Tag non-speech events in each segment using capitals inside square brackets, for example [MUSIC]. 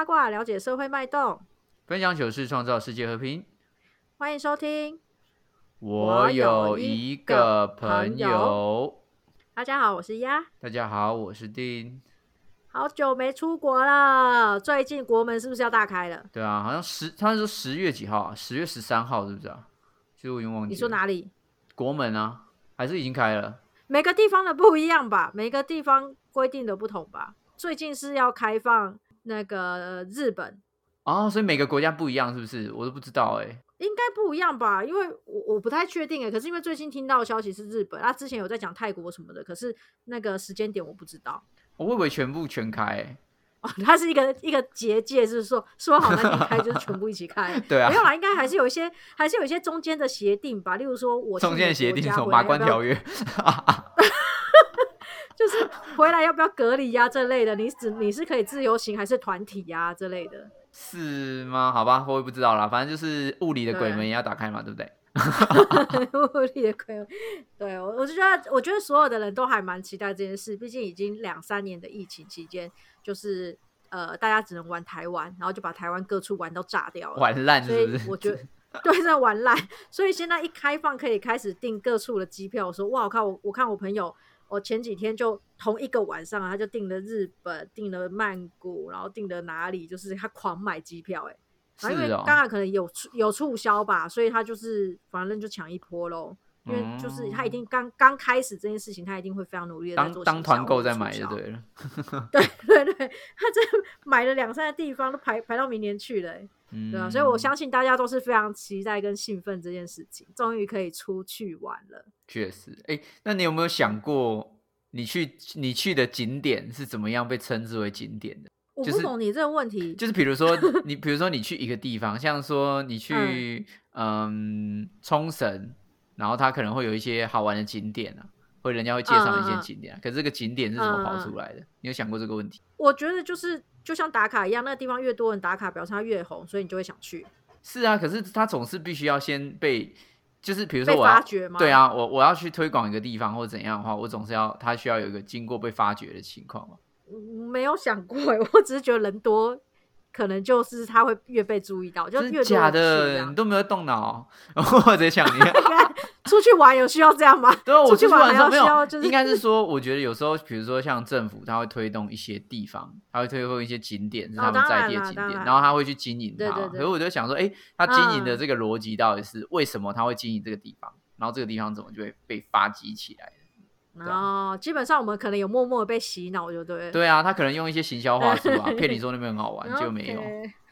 过八卦了解社会脉动，分享糗事，创造世界和平。欢迎收听。我有一个朋友，大家好，我是鸭。大家好，我是丁。好久没出国了，最近国门是不是要大开了？对啊，好像十，他说十月几号啊？十月十三号是不是啊？其实我已经忘记。你说哪里？国门啊，还是已经开了？每个地方的不一样吧，每个地方规定的不同吧。最近是要开放那个日本哦，所以每个国家不一样，是不是？我都不知道哎。应该不一样吧，因为我我不太确定哎。可是因为最近听到的消息是日本，他之前有在讲泰国什么的，可是那个时间点我不知道。我以为全部全开哦，它是一个一个结界，是说说好那你开就是全部一起开。[LAUGHS] 对啊，没有啦，应该还是有一些，还是有一些中间的协定吧。例如说，我中间协定什么马关条约 [LAUGHS] [LAUGHS] 就是回来要不要隔离呀这类的。你只你是可以自由行还是团体呀这类的？是吗？好吧，我也不知道啦。反正就是物理的鬼门也要打开嘛，对不对？[LAUGHS] 物理的鬼门，对我我就觉得，我觉得所有的人都还蛮期待这件事。毕竟已经两三年的疫情期间，就是呃，大家只能玩台湾，然后就把台湾各处玩都炸掉了，玩烂，所以我觉得对，真的玩烂。[LAUGHS] 所以现在一开放，可以开始订各处的机票。我说哇，我看我我看我朋友。我前几天就同一个晚上，他就订了日本，订了曼谷，然后订了哪里，就是他狂买机票，哎，因为刚刚可能有有促销吧，所以他就是反正就抢一波喽。因为就是他一定刚刚开始这件事情，他一定会非常努力的当当团购在买就对了。[LAUGHS] 对对对，他这买了两三个地方都排排到明年去了，对啊，所以我相信大家都是非常期待跟兴奋这件事情，终于可以出去玩了。确实，哎，那你有没有想过，你去你去的景点是怎么样被称之为景点的？我不懂你这个问题。就是比如说你，比如说你去一个地方，像说你去嗯冲绳。然后它可能会有一些好玩的景点啊，或人家会介绍一些景点。可是这个景点是怎么跑出来的？你有想过这个问题？我觉得就是就像打卡一样，那个地方越多人打卡，表示它越红，所以你就会想去。是啊，可是它总是必须要先被，就是比如说我发掘吗？对啊，我我要去推广一个地方或者怎样的话，我总是要它需要有一个经过被发掘的情况嘛。没有想过，我只是觉得人多。可能就是他会越被注意到，就越假的，你都没有动脑，我在想你 [LAUGHS] 出去玩有需要这样吗？[LAUGHS] 对出去玩没有，就是应该是说，我觉得有时候，比如说像政府，他会推动一些地方，他会推动一些景点是他们在地的景点，然后他会去经营它。可是我就想说，哎，他经营的这个逻辑到底是为什么他会经营这个地方？然后这个地方怎么就会被发迹起来？哦，基本上我们可能有默默被洗脑，就对。对啊，他可能用一些行销话术啊，[LAUGHS] 骗你说那边很好玩，结果没有。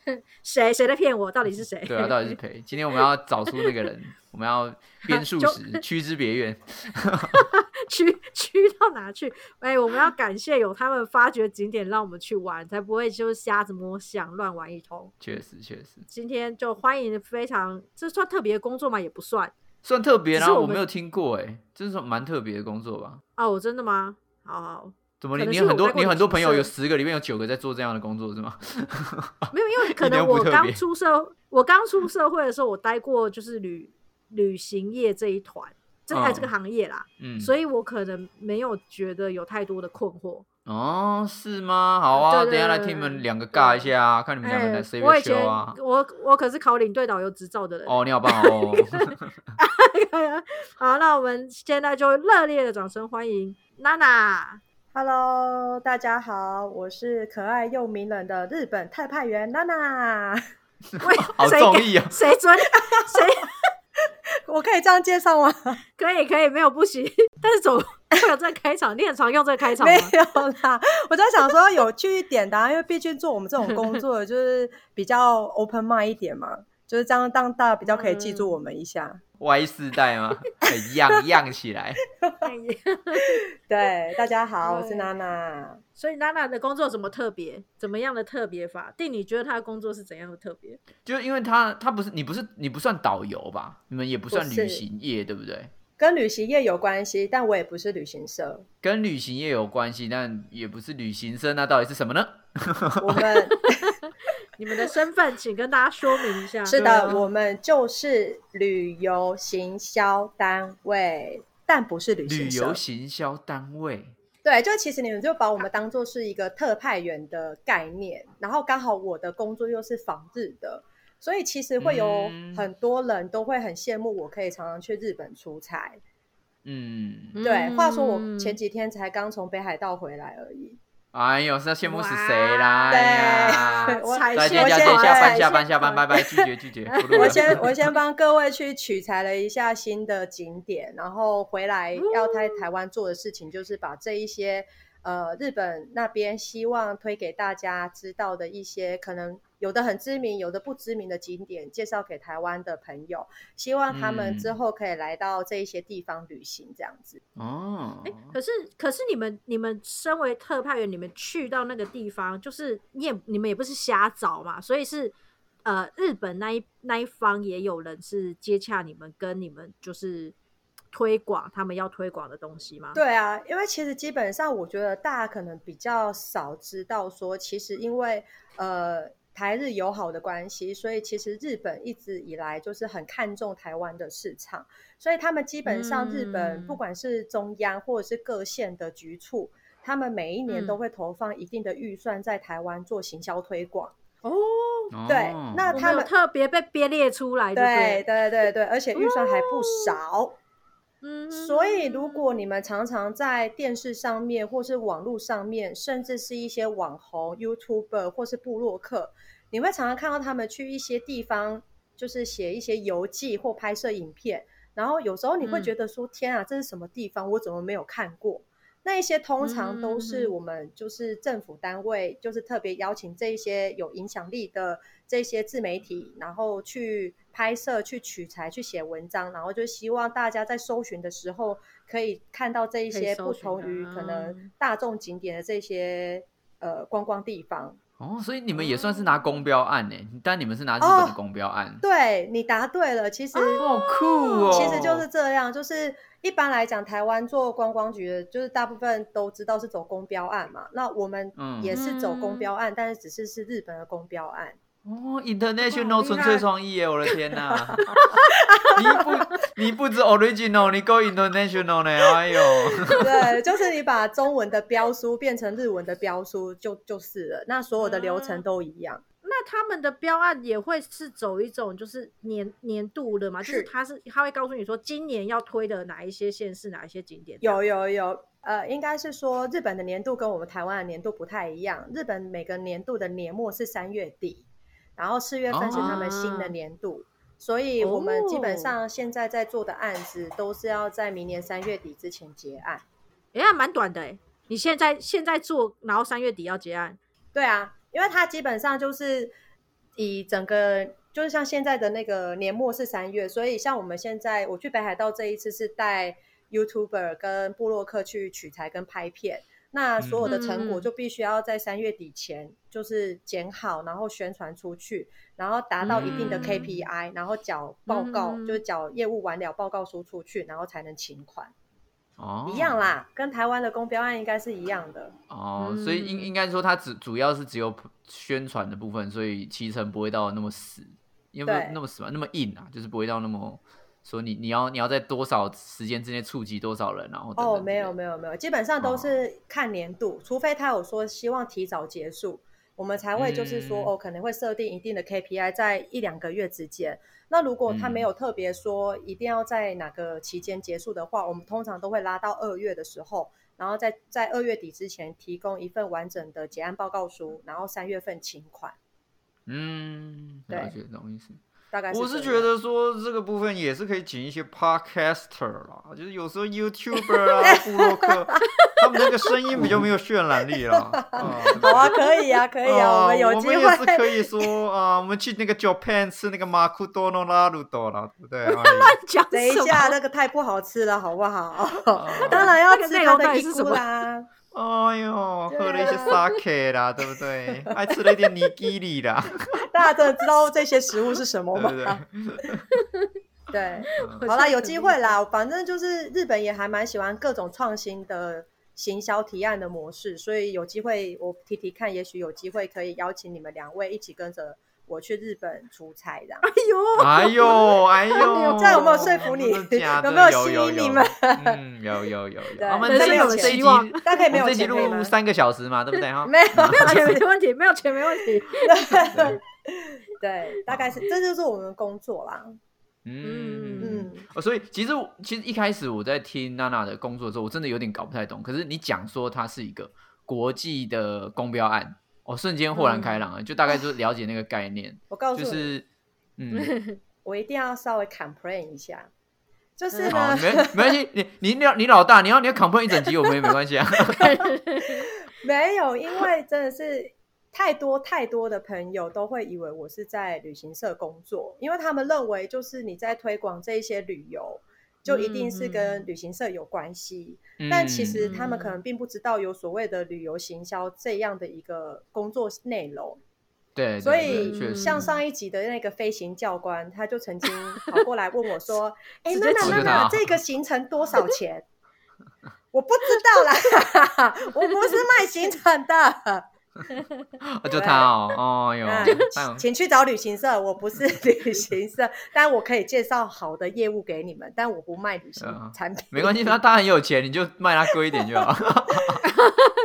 [LAUGHS] 谁谁在骗我？到底是谁？[LAUGHS] 对啊，到底是谁？今天我们要找出那个人，我们要编数十，驱之别院。驱驱到哪去？哎，我们要感谢有他们发掘景点，让我们去玩，才不会就是瞎子摸象，乱玩一通。确实，确实。今天就欢迎非常，这算特别的工作吗？也不算。算特别，然后我没有听过，哎，这是蛮特别的工作吧？啊，我真的吗？好好，怎么你你很多你很多朋友有十个里面有九个在做这样的工作是吗？没有，因为 [LAUGHS] 可能我刚出社，我刚出社会的时候，我待过就是旅旅行业这一团，这还这个行业啦，嗯，所以我可能没有觉得有太多的困惑。哦，是吗？好啊，等下来听你们两个尬一下啊，看你们两个谁会修啊！我我可是考领队导游执照的人哦，你好棒哦！[LAUGHS] 好，那我们现在就热烈的掌声欢迎娜娜。Hello，大家好，我是可爱又迷人的日本特派员娜娜。[LAUGHS] 喂，[LAUGHS] 好中意啊！谁尊谁？我可以这样介绍吗？可以，可以，没有不行。但是总会 [LAUGHS] 有这个开场，你很常用这个开场吗？[LAUGHS] 没有啦，我在想说有趣一点的，因为毕竟做我们这种工 [LAUGHS] 作，就是比较 open mind 一点嘛，就是这样，当大家比较可以记住我们一下。Y 四代吗？样样起来。对，大家好，我是娜娜。所以娜娜的工作怎么特别？怎么样的特别法？定，你觉得她的工作是怎样的特别？就因为她，她不是你不是你不算导游吧？你们也不算旅行业，对不对？跟旅行业有关系，但我也不是旅行社。跟旅行业有关系，但也不是旅行社，那到底是什么呢？我们。[LAUGHS] [LAUGHS] 你们的身份，请跟大家说明一下。是的，我们就是旅游行销单位，但不是旅行旅游行销单位。对，就其实你们就把我们当做是一个特派员的概念，然后刚好我的工作又是访日的，所以其实会有很多人都会很羡慕我可以常常去日本出差。嗯，对。话说我前几天才刚从北海道回来而已。哎呦，是要羡慕死谁啦？[LAUGHS] 对，我再见再见，下班下班下班，拜拜，拒绝拒绝。[LAUGHS] 我先我先帮各位去取材了一下新的景点，然后回来要在台湾做的事情，就是把这一些呃日本那边希望推给大家知道的一些可能。有的很知名，有的不知名的景点，介绍给台湾的朋友，希望他们之后可以来到这一些地方旅行，这样子。哦，哎，可是可是你们你们身为特派员，你们去到那个地方，就是你也你们也不是瞎找嘛，所以是呃日本那一那一方也有人是接洽你们，跟你们就是推广他们要推广的东西吗？对啊，因为其实基本上我觉得大家可能比较少知道说，其实因为呃。台日友好的关系，所以其实日本一直以来就是很看重台湾的市场，所以他们基本上日本不管是中央或者是各县的局处，他们每一年都会投放一定的预算在台湾做行销推广。哦，对，那他们特别被编列出来，对对对对，而且预算还不少。嗯，所以如果你们常常在电视上面，或是网络上面，甚至是一些网红、YouTuber 或是部落客，你会常常看到他们去一些地方，就是写一些游记或拍摄影片，然后有时候你会觉得说：“天啊，这是什么地方？我怎么没有看过？”那一些通常都是我们就是政府单位，就是特别邀请这一些有影响力的这些自媒体，然后去拍摄、去取材、去写文章，然后就希望大家在搜寻的时候可以看到这一些不同于可能大众景点的这些呃观光地方。哦，所以你们也算是拿公标案呢，但你们是拿日本的公标案。对你答对了，其实好酷哦，其实就是这样，就是一般来讲，台湾做观光局的，就是大部分都知道是走公标案嘛。那我们也是走公标案，但是只是是日本的公标案。哦，international 纯粹创意耶！[LAUGHS] 我的天哪，你不 [LAUGHS] 你不止 original，你 go international 呢！哎呦，对，就是你把中文的标书变成日文的标书，就就是了。那所有的流程都一样。那他们的标案也会是走一种就是年年度的嘛？就是他是他会告诉你说，今年要推的哪一些县市，哪一些景点？有有有，呃，应该是说日本的年度跟我们台湾的年度不太一样。日本每个年度的年末是三月底。然后四月份是他们新的年度，所以我们基本上现在在做的案子都是要在明年三月底之前结案。哎呀，蛮短的哎！你现在现在做，然后三月底要结案？对啊，因为它基本上就是以整个，就是像现在的那个年末是三月，所以像我们现在我去北海道这一次是带 YouTuber 跟布洛克去取材跟拍片。那所有的成果就必须要在三月底前就是剪好，然后宣传出去，然后达到一定的 KPI，然后缴报告，就是缴业务完了报告书出去，然后才能请款。哦，一样啦，跟台湾的公标案应该是一样的。哦，所以应应该说它只主要是只有宣传的部分，所以骑程不会到那么死，因为那么死嘛，那么硬啊，就是不会到那么。说你你要你要在多少时间之内触及多少人，然后哦，没有没有没有，基本上都是看年度，除非他有说希望提早结束，我们才会就是说哦，可能会设定一定的 KPI 在一两个月之间。那如果他没有特别说一定要在哪个期间结束的话，我们通常都会拉到二月的时候，然后在在二月底之前提供一份完整的结案报告书，然后三月份请款。嗯，了解，懂意思。我是觉得说这个部分也是可以请一些 podcaster 啦，就是有时候 YouTuber 啊、布洛克，他们那个声音比较没有渲染力啦。[LAUGHS] 好啊，可以啊，可以啊，我们有机会。我们也是可以说啊，我们去那个 Japan 吃那个马库多诺拉鲁多啦，对不对？[LAUGHS] 乱讲，等一下，那个太不好吃了，好不好？[LAUGHS] 当然要吃它的伊库啦。哎呦，喝了一些 sake 啦，[LAUGHS] 对不对？还吃了一点尼基里啦。[LAUGHS] 大家真的知道这些食物是什么吗？[LAUGHS] 对，好啦，有机会啦。反正就是日本也还蛮喜欢各种创新的行销提案的模式，所以有机会我提提看，也许有机会可以邀请你们两位一起跟着我去日本出差这样。[LAUGHS] 哎呦，[LAUGHS] 哎呦，哎呦，这样有没有说服你？[LAUGHS] 有没有吸引你们？嗯，有有有有。我们这有希望，大概没有这集录三个小时嘛，对不对哈？没有，没有钱没问题，没有钱没问题。对，大概是这就是我们的工作啦。嗯嗯，所以其实其实一开始我在听娜娜的工作的时候，我真的有点搞不太懂。可是你讲说它是一个国际的公标案，我瞬间豁然开朗了，就大概就了解那个概念。我告诉你，就是 [LAUGHS] 嗯，我一定要稍微 complain 一下，就是呢，没没关系，你你老你老大，你要你要 complain 一整集，我们也没关系啊。[LAUGHS] 没有，因为真的是。太多太多的朋友都会以为我是在旅行社工作，因为他们认为就是你在推广这一些旅游，就一定是跟旅行社有关系。但其实他们可能并不知道有所谓的旅游行销这样的一个工作内容。对，所以像上一集的那个飞行教官，他就曾经跑过来问我说：[LAUGHS] “哎，娜娜娜娜，这个行程多少钱？” [LAUGHS] 我不知道啦，[LAUGHS] 我不是卖行程的。[LAUGHS] 就他哦，哦哟，请去找旅行社，我不是 [LAUGHS] 旅行社，但我可以介绍好的业务给你们，但我不卖旅行产品。没关系，他当然有钱，你就卖他贵一点就好。[LAUGHS]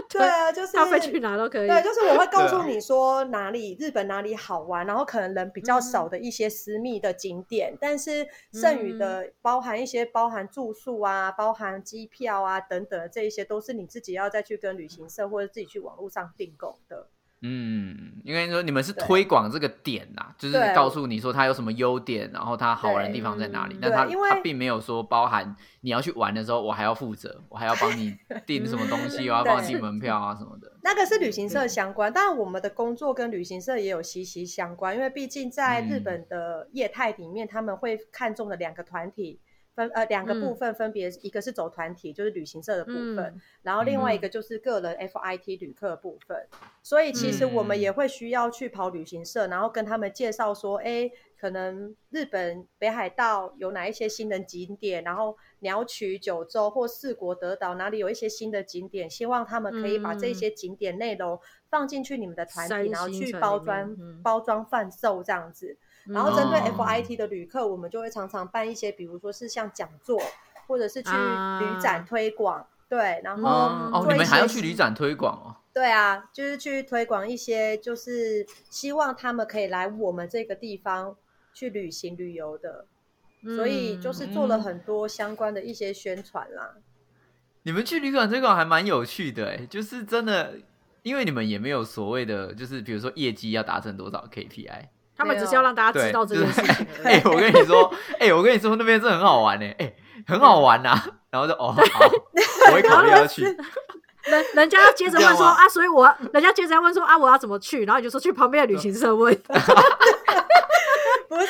对啊，就是他飞去哪都可以。对，就是我会告诉你说哪里日本哪里好玩，然后可能人比较少的一些私密的景点，但是剩余的包含一些包含住宿啊、包含机票啊等等，这一些都是你自己要再去跟旅行社或者自己去网络上订购的。嗯，应该说你们是推广这个点呐，就是告诉你说它有什么优点，然后它好玩的地方在哪里。但它它并没有说包含你要去玩的时候，我还要负责，我还要帮你订什么东西，我要帮你订门票啊什么的。那个是旅行社相关，当然我们的工作跟旅行社也有息息相关，因为毕竟在日本的业态里面，他们会看中的两个团体。分呃两个部分，分别一个是走团体，就是旅行社的部分，然后另外一个就是个人 FIT 旅客部分。所以其实我们也会需要去跑旅行社，然后跟他们介绍说，哎，可能日本北海道有哪一些新的景点，然后鸟取、九州或四国德岛哪里有一些新的景点，希望他们可以把这些景点内容放进去你们的团体，然后去包装包装贩售这样子。然后针对 FIT 的旅客，我们就会常常办一些，比如说是像讲座，或者是去旅展推广，对，然后哦，你们还要去旅展推广哦？对啊，就是去推广一些，就是希望他们可以来我们这个地方去旅行旅游的，所以就是做了很多相关的一些宣传啦。你们去旅馆推广还蛮有趣的哎，就是真的，因为你们也没有所谓的，就是比如说业绩要达成多少 KPI。他们只是要让大家知道这件事情。[LAUGHS] 哎，我跟你说，哎，我跟你说，那边真的很好玩呢，哎，很好玩呐。[LAUGHS] 然后就哦，好，我会考虑要去。[LAUGHS] 人人家接着问说啊，所以我人家接着要问说啊，我要怎么去？然后你就说去旁边的旅行社问。不是，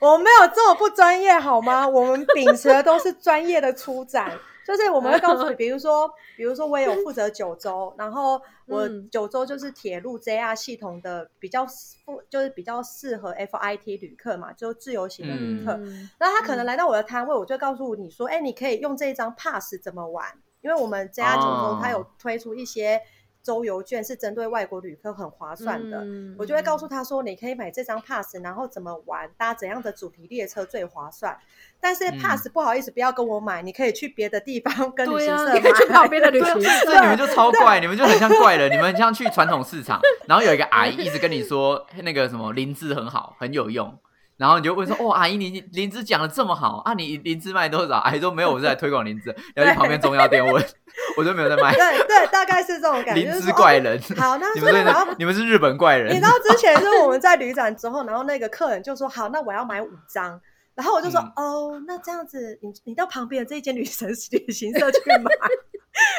我没有这么不专业好吗？我们秉持的都是专业的出展。就是我们会告诉你，[LAUGHS] 比如说，比如说我也有负责九州，然后我九州就是铁路 JR 系统的比较适，就是比较适合 FIT 旅客嘛，就自由行的旅客。那他可能来到我的摊位，我就告诉你说，哎，你可以用这一张 pass 怎么玩？因为我们 JR 九州它有推出一些。周游券是针对外国旅客很划算的，我就会告诉他说，你可以买这张 pass，然后怎么玩，搭怎样的主题列车最划算。但是 pass 不好意思，不要跟我买，你可以去别的地方 [LAUGHS] 跟旅行社买。去旁边的旅行社。这你们就超怪，你们就很像怪人，你们像去传统市场，然后有一个阿姨一直跟你说那个什么灵芝很好，很有用。然后你就问说：“哦，阿姨，你灵芝讲的这么好啊？你灵芝卖多少？”阿姨说：“没有，我是在推广灵芝。[LAUGHS] ”要去旁边中药店问，[LAUGHS] 我就没有在卖。对对，大概是这种感觉。[LAUGHS] 灵芝怪人，好，那你们然后你们是日本怪人。你知道之前是我们在旅展之后，然后那个客人就说：“好，那我要买五张。”然后我就说：“哦，那这样子，你你到旁边的这一间旅行旅行社去买。”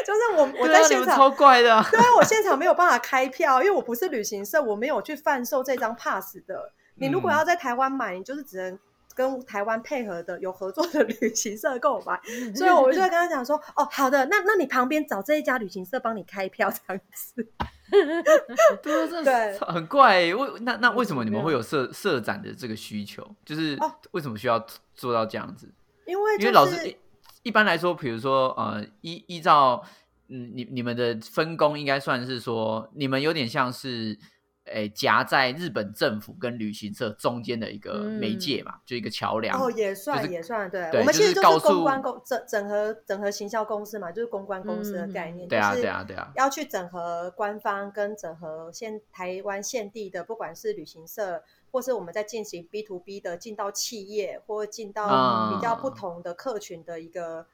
就是我我在现场超怪的，对啊，我现场没有办法开票，因为我不是旅行社，我没有去贩售这张 pass 的。你如果要在台湾买，你就是只能。跟台湾配合的有合作的 [LAUGHS] 旅行社购买，所以我就会跟他讲说：“哦，好的，那那你旁边找这一家旅行社帮你开票这样子。[LAUGHS] ”对，很怪。为那那为什么你们会有社社展的这个需求？就是为什么需要做到这样子？因为因为老师一般来说，比如说呃，依依照嗯你你们的分工，应该算是说你们有点像是诶，夹在日本政府跟旅行社中间的一个媒介嘛，就一个桥梁。哦，也算也算，对。我们其实就是公关公整整合整合行销公司嘛，就是公关公司的概念。对啊，对啊，对啊。要去整合官方跟整合现台湾现地的，不管是旅行社，或是我们在进行 B to B 的进到企业，或进到比较不同的客群的一个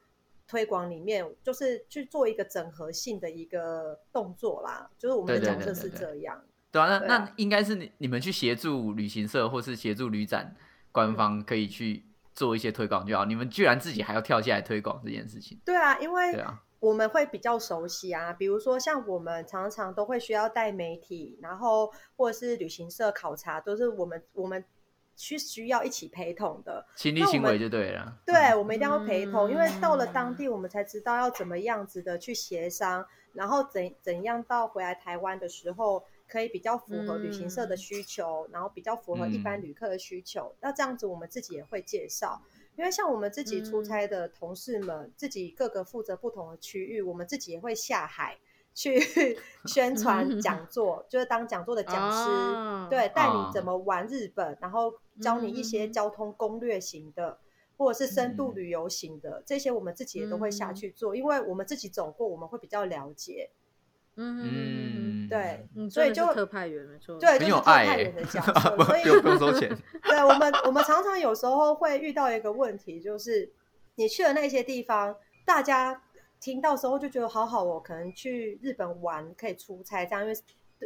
推广里面，就是去做一个整合性的一个动作啦。就是我们的角色是这样。对啊，那那应该是你你们去协助旅行社或是协助旅展官方可以去做一些推广就好。你们居然自己还要跳下来推广这件事情？对啊，因为对啊，我们会比较熟悉啊。比如说像我们常常都会需要带媒体，然后或者是旅行社考察，都是我们我们需需要一起陪同的，亲力亲为就对了。对，我们一定要陪同，因为到了当地，我们才知道要怎么样子的去协商，然后怎怎样到回来台湾的时候。可以比较符合旅行社的需求，然后比较符合一般旅客的需求。那这样子，我们自己也会介绍。因为像我们自己出差的同事们，自己各个负责不同的区域，我们自己也会下海去 [LAUGHS] 宣传讲座，就是当讲座的讲师，对，带你怎么玩日本，然后教你一些交通攻略型的，或者是深度旅游型的，这些我们自己也都会下去做，因为我们自己走过，我们会比较了解。嗯，对，所以就特派员没错，对，就是特派员的角色，[LAUGHS] 所以不用收钱。[LAUGHS] 对我们，我们常常有时候会遇到一个问题，就是你去了那些地方，大家听到时候就觉得好好哦，可能去日本玩可以出差这样，因为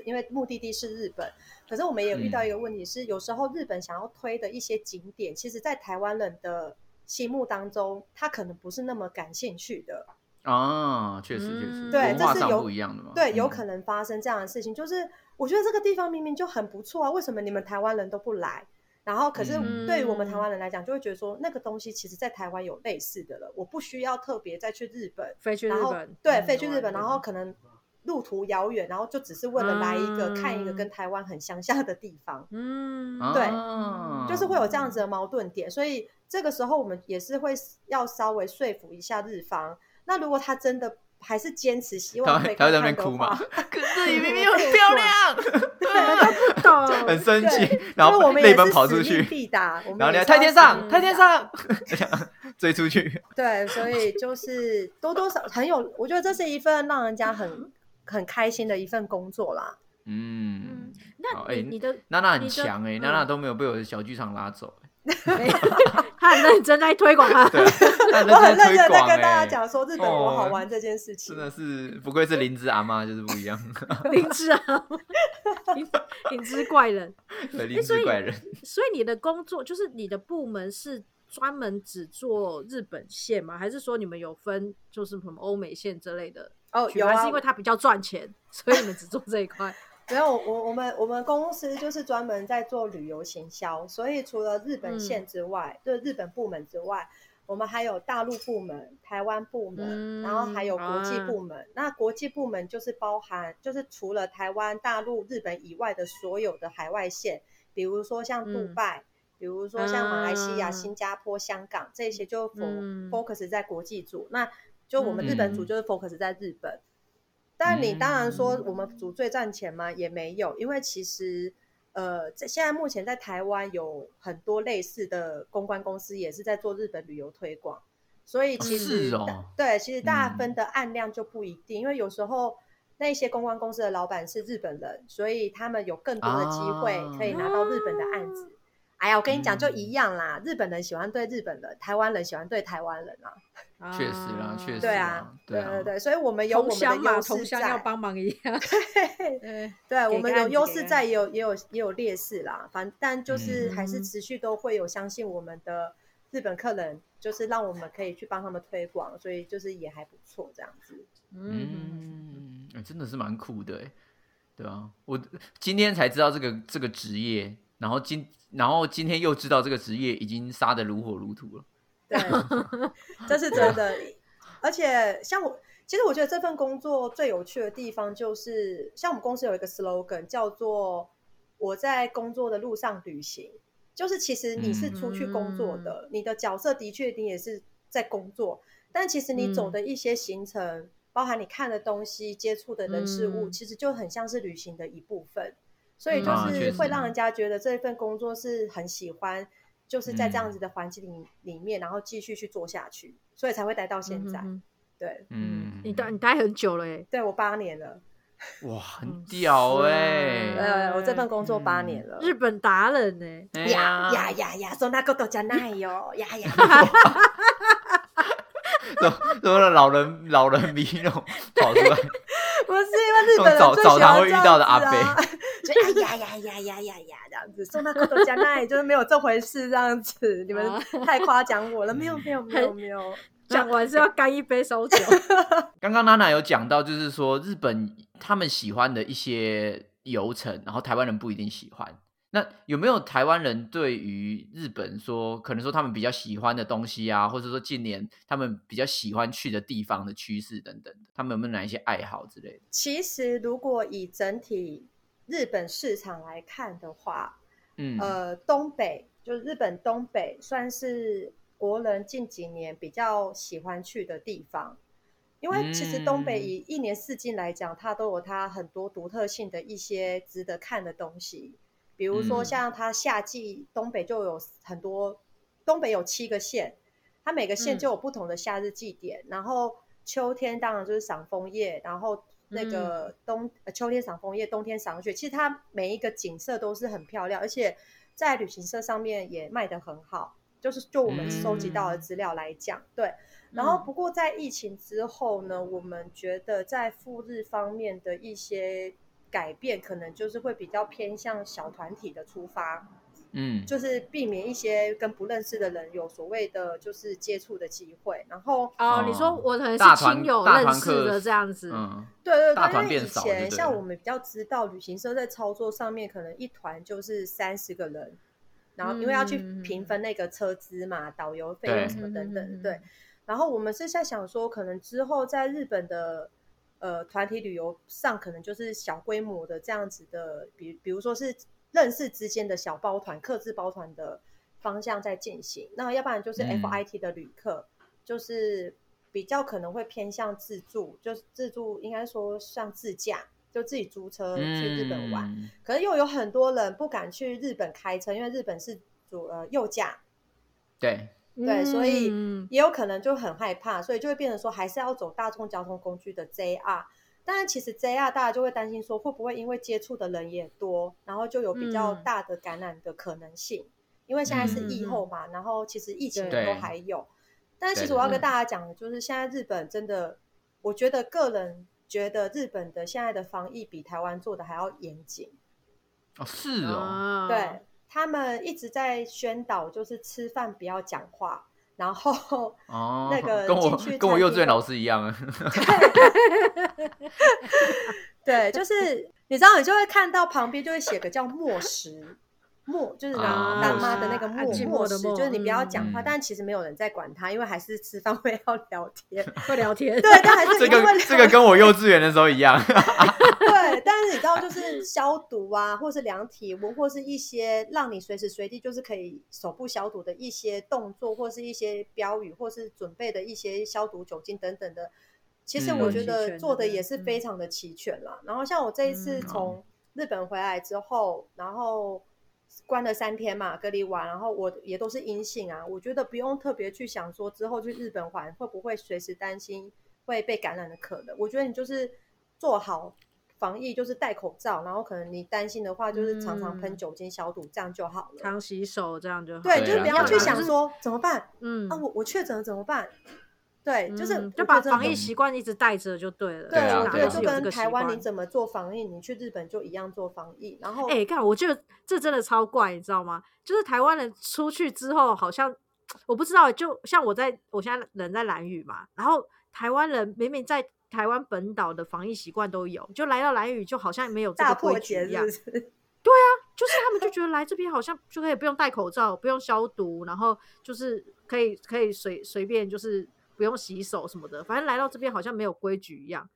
因为目的地是日本。可是我们也有遇到一个问题是，有时候日本想要推的一些景点，其实在台湾人的心目当中，他可能不是那么感兴趣的。啊，确实确实，对，这是有不一样的嘛？对，有可能发生这样的事情。就是我觉得这个地方明明就很不错啊，为什么你们台湾人都不来？然后，可是对于我们台湾人来讲，就会觉得说那个东西其实在台湾有类似的了，我不需要特别再去日本，飞去日本，对，飞去日本，然后可能路途遥远，然后就只是为了来一个看一个跟台湾很相像的地方。嗯，对，就是会有这样子的矛盾点，所以这个时候我们也是会要稍微说服一下日方。那如果他真的还是坚持希望可以看的话，[LAUGHS] 可是你明明很漂亮，[LAUGHS] 对，他不懂，很生气，然后泪奔跑出去，必打，然后你太天上，太天上，追出去。对，所以就是多多少很有，我觉得这是一份让人家很很开心的一份工作啦。嗯，那哎你的娜娜很强哎，娜娜都没有被我的小剧场拉走。[LAUGHS] 他很认真在推广他，我很认真在跟大家讲说日本多好玩这件事情。真的是不愧是灵芝阿妈，就是不一样。灵芝啊，灵芝怪人，灵芝怪人。所以你的工作就是你的部门是专门只做日本线吗？还是说你们有分就是什么欧美线之类的？哦，有啊，是因为它比较赚钱，所以你们只做这一块。没有，我我们我们公司就是专门在做旅游行销，所以除了日本线之外，就是日本部门之外，我们还有大陆部门、台湾部门，然后还有国际部门。那国际部门就是包含，就是除了台湾、大陆、日本以外的所有的海外线，比如说像杜拜，比如说像马来西亚、新加坡、香港这些，就 focus 在国际组。那就我们日本组就是 focus 在日本。但你当然说我们组最赚钱吗？也没有，因为其实，呃，在现在目前在台湾有很多类似的公关公司也是在做日本旅游推广，所以其实对，其实大家分的案量就不一定，因为有时候那些公关公司的老板是日本人，所以他们有更多的机会可以拿到日本的案子。哎呀，我跟你讲，就一样啦。日本人喜欢对日本人，台湾人喜欢对台湾人啊。[LAUGHS] 确实啦，确实。对啊，对对对，所以我们有我们的优势在，要帮忙一样。[LAUGHS] [LAUGHS] 对，对我们有优势在，也有也有也有劣势啦。反但就是还是持续都会有相信我们的日本客人，就是让我们可以去帮他们推广，所以就是也还不错这样子。嗯，真的是蛮酷的，对啊，我今天才知道这个这个职业。然后今然后今天又知道这个职业已经杀的如火如荼了，对，[LAUGHS] 这是真的。而且像我，其实我觉得这份工作最有趣的地方就是，像我们公司有一个 slogan 叫做“我在工作的路上旅行”，就是其实你是出去工作的，你的角色的确你也是在工作，但其实你走的一些行程，包含你看的东西、接触的人事物，其实就很像是旅行的一部分。所以就是会让人家觉得这一份工作是很喜欢，就是在这样子的环境里里面，然后继续去做下去，所以才会待到现在。对，嗯，你待你待很久了哎，对我八年了。[LAUGHS] 哇，很屌哎！呃，我这份工作八年了，日本达人呢？呀呀呀呀，说那个都加奈哟，呀呀！[LAUGHS] [LAUGHS] 什么老人老人迷那种跑出来？[LAUGHS] 不是因为日本澡澡堂会遇到的阿飞，就呀呀呀呀呀呀这样子，说那个都加奈就是没有这回事这样子，你们太夸奖我了，没有没有没有没有。讲完是要干一杯烧酒。[LAUGHS] 刚刚娜娜有讲到，就是说日本他们喜欢的一些流程，然后台湾人不一定喜欢。那有没有台湾人对于日本说，可能说他们比较喜欢的东西啊，或者说近年他们比较喜欢去的地方的趋势等等的，他们有没有哪一些爱好之类的？其实如果以整体日本市场来看的话，嗯，呃，东北就是日本东北算是。国人近几年比较喜欢去的地方，因为其实东北以一年四季来讲，它都有它很多独特性的一些值得看的东西。比如说像它夏季，东北就有很多，东北有七个县，它每个县就有不同的夏日祭典。然后秋天当然就是赏枫叶，然后那个冬秋天赏枫叶，冬天赏雪。其实它每一个景色都是很漂亮，而且在旅行社上面也卖得很好。就是就我们收集到的资料来讲，对。然后不过在疫情之后呢，我们觉得在赴日方面的一些改变，可能就是会比较偏向小团体的出发，嗯，就是避免一些跟不认识的人有所谓的就是接触的机会。然后哦，你说我可能是亲友认识的这样子，嗯，对对对，因为以前像我们比较知道旅行社在操作上面，可能一团就是三十个人。然后因为要去平分那个车资嘛，导游费用什么等等，对。然后我们是在想说，可能之后在日本的呃团体旅游上，可能就是小规模的这样子的，比比如说是认识之间的小包团、客制包团的方向在进行。那要不然就是 FIT 的旅客，就是比较可能会偏向自助，就是自助应该说像自驾。就自己租车去日本玩，可是又有很多人不敢去日本开车，因为日本是主呃右驾，对对，所以也有可能就很害怕，所以就会变成说还是要走大众交通工具的 JR。当然，其实 JR 大家就会担心说会不会因为接触的人也多，然后就有比较大的感染的可能性。因为现在是疫后嘛，然后其实疫情都还有。但是其实我要跟大家讲的就是，现在日本真的，我觉得个人。觉得日本的现在的防疫比台湾做的还要严谨哦，是哦，对他们一直在宣导，就是吃饭不要讲话，然后哦，[LAUGHS] 那个跟我跟我幼稚园老师一样啊，[LAUGHS] 对，就是你知道，你就会看到旁边就会写个叫默食。默就是当妈的那个默默时，就是你不要讲话，但其实没有人在管他，因为还是吃饭会要聊天，[LAUGHS] 会聊天。对，但还是 [LAUGHS] 这个这个跟我幼稚园的时候一样。[LAUGHS] 对，但是你知道，就是消毒啊，或是量体温，或是一些让你随时随地就是可以手部消毒的一些动作，或是一些标语，或是准备的一些消毒酒精等等的。其实我觉得做的也是非常的齐全了。然后像我这一次从日本回来之后，然后。关了三天嘛，隔离完，然后我也都是阴性啊。我觉得不用特别去想说之后去日本玩会不会随时担心会被感染的可能。我觉得你就是做好防疫，就是戴口罩，然后可能你担心的话，就是常常喷酒精消毒，这样就好了。常洗手，这样就好。对，就是不要去想说怎么办。嗯啊，我我确诊了怎么办？对，就是就把防疫习惯一直带着就对了。对啊，对，就跟台湾你怎么做防疫，你去日本就一样做防疫。然后，哎，看，我觉得这真的超怪，你知道吗？就是台湾人出去之后，好像我不知道，就像我在我现在人在蓝屿嘛，然后台湾人明明在台湾本岛的防疫习惯都有，就来到蓝屿就好像没有这个规矩一样。[LAUGHS] 对啊，就是他们就觉得来这边好像就可以不用戴口罩，不用消毒，然后就是可以可以随随便就是。不用洗手什么的，反正来到这边好像没有规矩一样，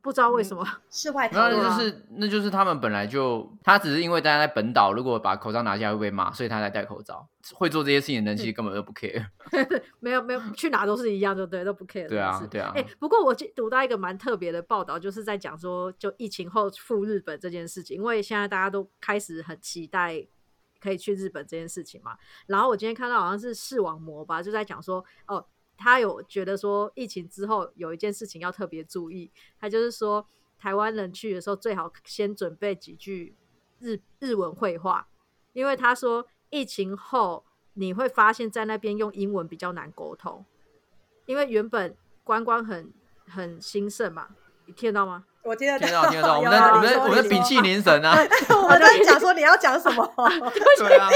不不知道为什么室外，[LAUGHS] 那就是那就是他们本来就他只是因为大家在本岛，如果把口罩拿下来会被骂，所以他才戴口罩。会做这些事情的人其实根本都不 care，[LAUGHS] 没有没有去哪都是一样，就对都不 care。对啊对啊。哎，不过我读到一个蛮特别的报道，就是在讲说，就疫情后赴日本这件事情，因为现在大家都开始很期待可以去日本这件事情嘛。然后我今天看到好像是视网膜吧，就在讲说，哦，他有觉得说疫情之后有一件事情要特别注意，他就是说台湾人去的时候最好先准备几句日日文绘画，因为他说。疫情后，你会发现在那边用英文比较难沟通，因为原本观光很很兴盛嘛，你听到吗？我听得听到听得到，[LAUGHS] 我们我们我们屏气凝神啊！[LAUGHS] 我在讲说你要讲什么？[LAUGHS] 对啊，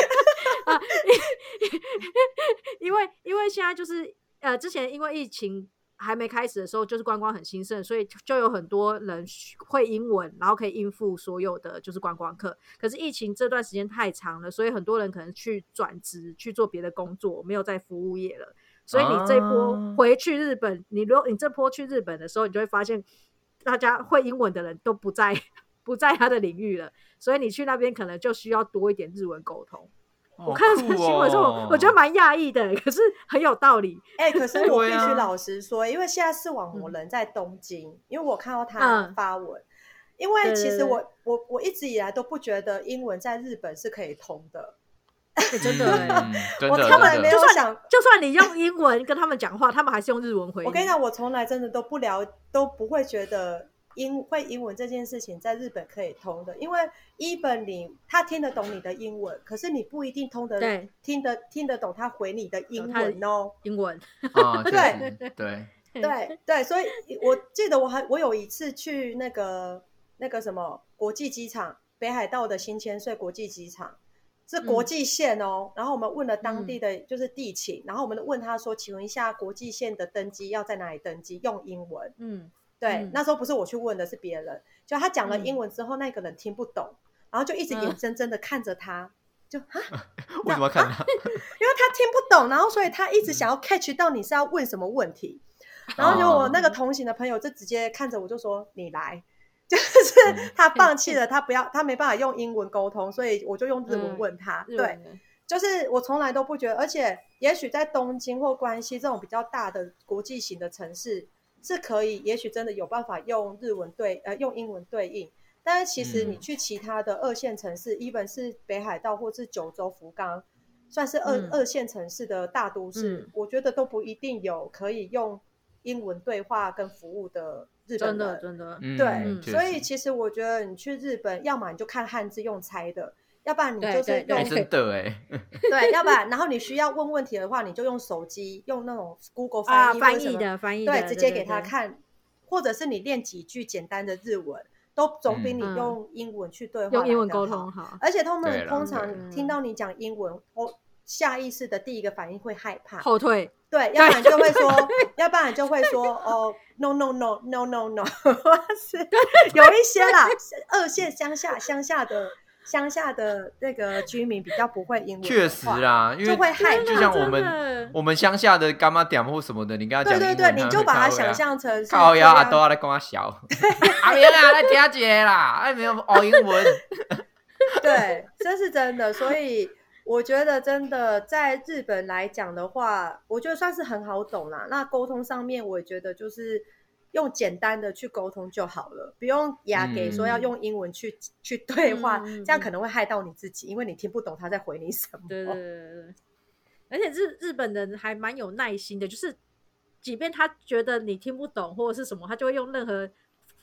因为因为现在就是呃，之前因为疫情。还没开始的时候，就是观光很兴盛，所以就有很多人会英文，然后可以应付所有的就是观光客。可是疫情这段时间太长了，所以很多人可能去转职去做别的工作，没有在服务业了。所以你这波回去日本，你如果你这波去日本的时候，你就会发现大家会英文的人都不在 [LAUGHS] 不在他的领域了，所以你去那边可能就需要多一点日文沟通。我看到这个新闻之后，我觉得蛮讶异的，可是 [LAUGHS] 很有道理。哎，可是我必须老实说，因为现在视网膜人在东京，因为我看到他发文，因为其实我我我一直以来都不觉得英文在日本是可以通的，[LAUGHS] 真的，我他们没有想，就算你用英文跟他们讲话，他们还是用日文回。我跟你讲，我从来真的都不聊，都不会觉得。英会英文这件事情在日本可以通的，因为一本你他听得懂你的英文，可是你不一定通得听得听得懂他回你的英文哦。英文啊，[LAUGHS] 对对 [LAUGHS] 对对，所以我记得我还我有一次去那个那个什么国际机场，北海道的新千岁国际机场是国际线哦，然后我们问了当地的就是地勤，然后我们问他说，请问一下国际线的登机要在哪里登机？用英文，嗯。对，那时候不是我去问的，是别人。就他讲了英文之后，那个人听不懂，然后就一直眼睁睁的看着他，就啊，[LAUGHS] 为什么看他？[LAUGHS] 因为他听不懂，然后所以他一直想要 catch 到你是要问什么问题。然后就我那个同行的朋友就直接看着我就说：“你来。[LAUGHS] ”就是他放弃了，他不要，他没办法用英文沟通，所以我就用日文问他。对，就是我从来都不觉得，而且也许在东京或关西这种比较大的国际型的城市。是可以，也许真的有办法用日文对，呃，用英文对应。但是其实你去其他的二线城市，even 是北海道或是九州、福冈，算是二二线城市的大都市，我觉得都不一定有可以用英文对话跟服务的日本人。真的，真的，对。所以其实我觉得你去日本，要么你就看汉字用猜的。要不然你就是用真的哎，[LAUGHS] 对，要不然然后你需要问问题的话，你就用手机用那种 Google 翻译翻译的翻译，对，直接给他看，或者是你练几句简单的日文，都总比你用英文去对话用英文沟通好。而且他们通常听到你讲英文，我下意识的第一个反应会害怕后退，对，要不然就会说，要不然就会说哦，no no no no no no，是有一些啦，二线乡下乡下的。乡下的那个居民比较不会英文，确实啦，因为会害，就像我们我们乡下的干妈点或什么的，你跟他讲，对对对，你就把它想象成靠腰啊，都要来跟他笑，[LAUGHS] 阿明啊，来听姐啦，哎没有学英文，[LAUGHS] 对，这是真的，所以我觉得真的在日本来讲的话，我觉得算是很好懂啦。那沟通上面，我觉得就是。用简单的去沟通就好了，不用压给说要用英文去去对话，这样可能会害到你自己，因为你听不懂他在回你什么。对对对对，而且日日本人还蛮有耐心的，就是即便他觉得你听不懂或者是什么，他就会用任何。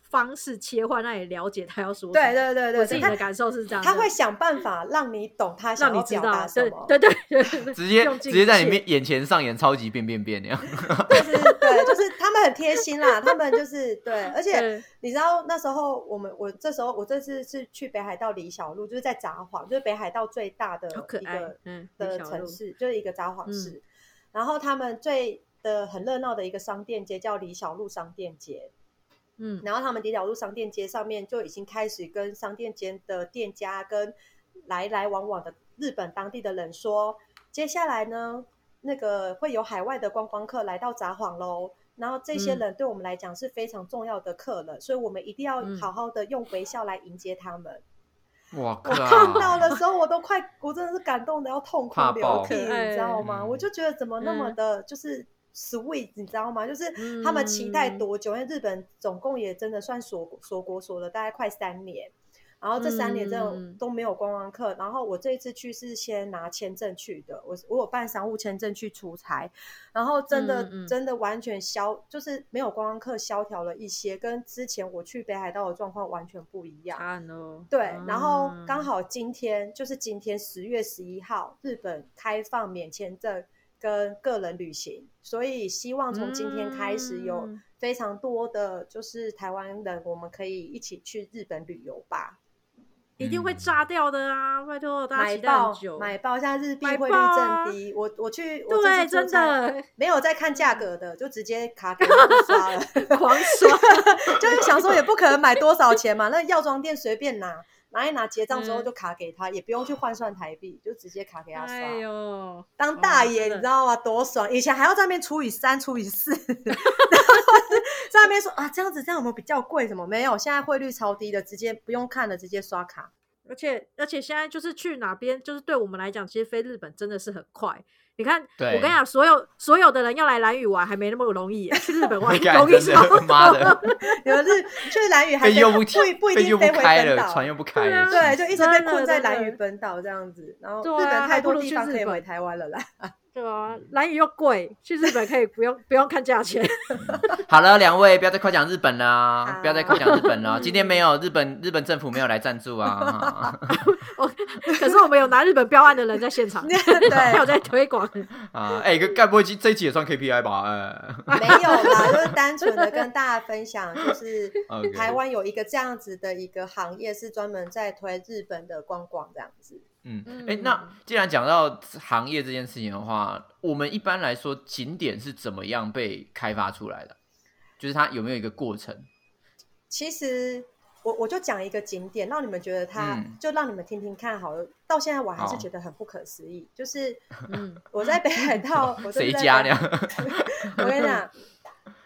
方式切换，让你了解他要说。对对对对，自己的感受是这样。他会想办法让你懂他想要表达什么。对对对，[LAUGHS] 直接直接在你面眼前上演超级变变变那样。[LAUGHS] 就是对，就是他们很贴心啦，他们就是 [LAUGHS] 对，而且你知道那时候我们我这时候我这次是去北海道李小路，就是在札幌，就是北海道最大的一个的城市，就是一个札幌市。然后他们最的很热闹的一个商店街叫李小路商店街。嗯，然后他们底角路商店街上面就已经开始跟商店间的店家跟来来往往的日本当地的人说，接下来呢，那个会有海外的观光客来到札幌喽。然后这些人对我们来讲是非常重要的客人，所以我们一定要好好的用微笑来迎接他们。哇！我看到的时候，我都快，我真的是感动的要痛哭流涕，你知道吗？我就觉得怎么那么的，就是 sweet，你知道吗？就是他们期待多久？因为日本总共也真的算锁锁国锁了大概快三年。然后这三年真的都没有观光客。然后我这一次去是先拿签证去的，我我有办商务签证去出差，然后真的真的完全消，就是没有观光客，萧条了一些，跟之前我去北海道的状况完全不一样。对，然后刚好今天就是今天十月十一号，日本开放免签证跟个人旅行，所以希望从今天开始有非常多的就是台湾人，我们可以一起去日本旅游吧。一定会炸掉的啊！拜托大家买爆买爆！现在日币汇率正低，我我去，对，真的 [LAUGHS] 没有在看价格的，就直接卡给他刷了，[LAUGHS] 狂刷，[LAUGHS] 就是想说也不可能买多少钱嘛，那药妆店随便拿。拿一拿结账之后就卡给他，也不用去换算台币，就直接卡给他刷。哎呦，当大爷你知道吗？多爽！以前还要在那边除以三、除以四，[LAUGHS] 然后在那边说啊，这样子这样有没有比较贵？什么没有？现在汇率超低的，直接不用看了，直接刷卡。而且而且现在就是去哪边，就是对我们来讲，其实飞日本真的是很快。你看，我跟你讲，所有所有的人要来蓝屿玩，还没那么容易。去日本玩 [LAUGHS] 容易超多。妈的，[LAUGHS] 有的是去蓝屿还又不不一定飞回本岛，船又不开了。对，就一直被困在蓝屿本岛这样子。然后日本太多地方可以回台湾了啦。对啊，蓝屿又贵，去日本可以不用不用看价钱。[LAUGHS] 好了，两位不要再夸奖日本了，不要再夸奖日本了。今天没有日本日本政府没有来赞助啊。我 [LAUGHS] 可是我们有拿日本标案的人在现场，[LAUGHS] 对，有在推广啊。哎，该不会这这一集也算 KPI 吧？哎，没有啦，就是单纯的跟大家分享，就是台湾有一个这样子的一个行业，是专门在推日本的观光这样子。嗯，哎，那既然讲到行业这件事情的话，我们一般来说景点是怎么样被开发出来的？就是它有没有一个过程？其实我我就讲一个景点，让你们觉得它，就让你们听听看好了。到现在我还是觉得很不可思议，就是 [LAUGHS] 嗯，我在北海道，[LAUGHS] 谁家呢？[LAUGHS] 我跟你讲，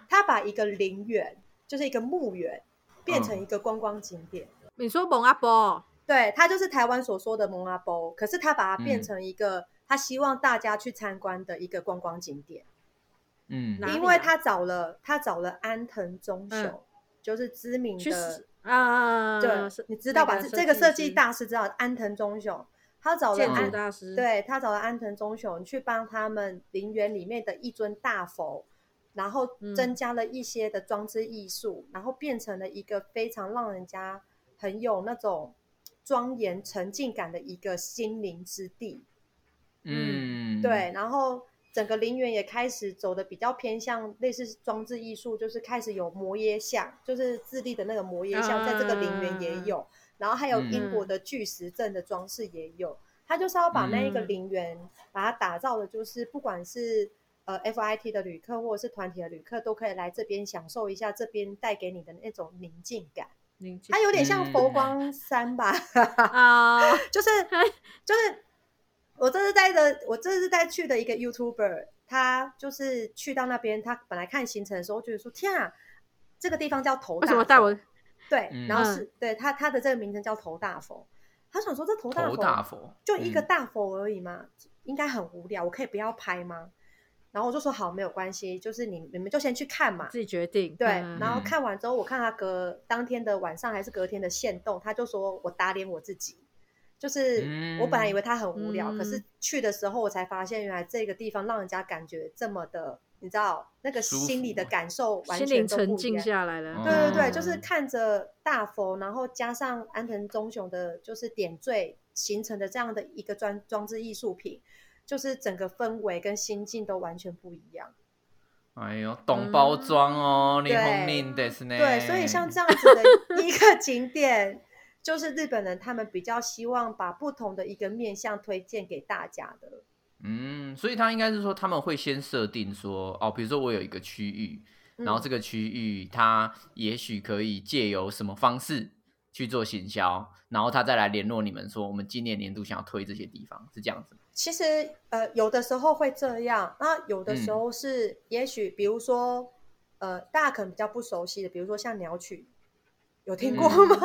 他把一个陵园，就是一个墓园，变成一个观光景点。你说蒙阿波？对，它就是台湾所说的蒙阿波，可是他把它变成一个他希望大家去参观的一个观光景点。嗯，因为他找了他找了安藤忠雄，就是知名的啊，对，你知道吧？这个设计大师知道安藤忠雄，他找了安大师，对他找了安藤忠雄去帮他们陵园里面的一尊大佛，然后增加了一些的装置艺术，然后变成了一个非常让人家很有那种。庄严沉浸感的一个心灵之地，嗯，对，然后整个陵园也开始走的比较偏向类似装置艺术，就是开始有摩耶像，就是自立的那个摩耶像，在这个陵园也有，然后还有英国的巨石阵的装饰也有，他就是要把那一个陵园把它打造的，就是不管是呃 FIT 的旅客或者是团体的旅客，都可以来这边享受一下这边带给你的那种宁静感。它有点像佛光山吧，[LAUGHS] 啊，[LAUGHS] 就是 [LAUGHS] 就是我这是带的，我这是带去的一个 YouTuber，他就是去到那边，他本来看行程的时候觉得说，天啊，这个地方叫头大，为什么带我？对，然后是对他他的这个名称叫头大佛，他想说这头大佛就一个大佛而已嘛，应该很无聊，我可以不要拍吗？然后我就说好，没有关系，就是你你们就先去看嘛，自己决定。对，然后看完之后，我看他隔当天的晚上还是隔天的线动，他就说我打脸我自己，就是我本来以为他很无聊，可是去的时候我才发现，原来这个地方让人家感觉这么的，你知道那个心里的感受完全沉静下来了。对对对，就是看着大佛，然后加上安藤忠雄的，就是点缀形成的这样的一个装装置艺术品。就是整个氛围跟心境都完全不一样。哎呦，懂包装哦，你红领的是呢。对，所以像这样子的一个 [LAUGHS] 景点，就是日本人他们比较希望把不同的一个面向推荐给大家的。嗯，所以他应该是说他们会先设定说，哦，比如说我有一个区域，然后这个区域它也许可以借由什么方式去做行销，然后他再来联络你们说，我们今年年度想要推这些地方，是这样子。其实，呃，有的时候会这样，那有的时候是，也许，比如说，呃，大家可能比较不熟悉的，比如说像鸟曲，有听过吗？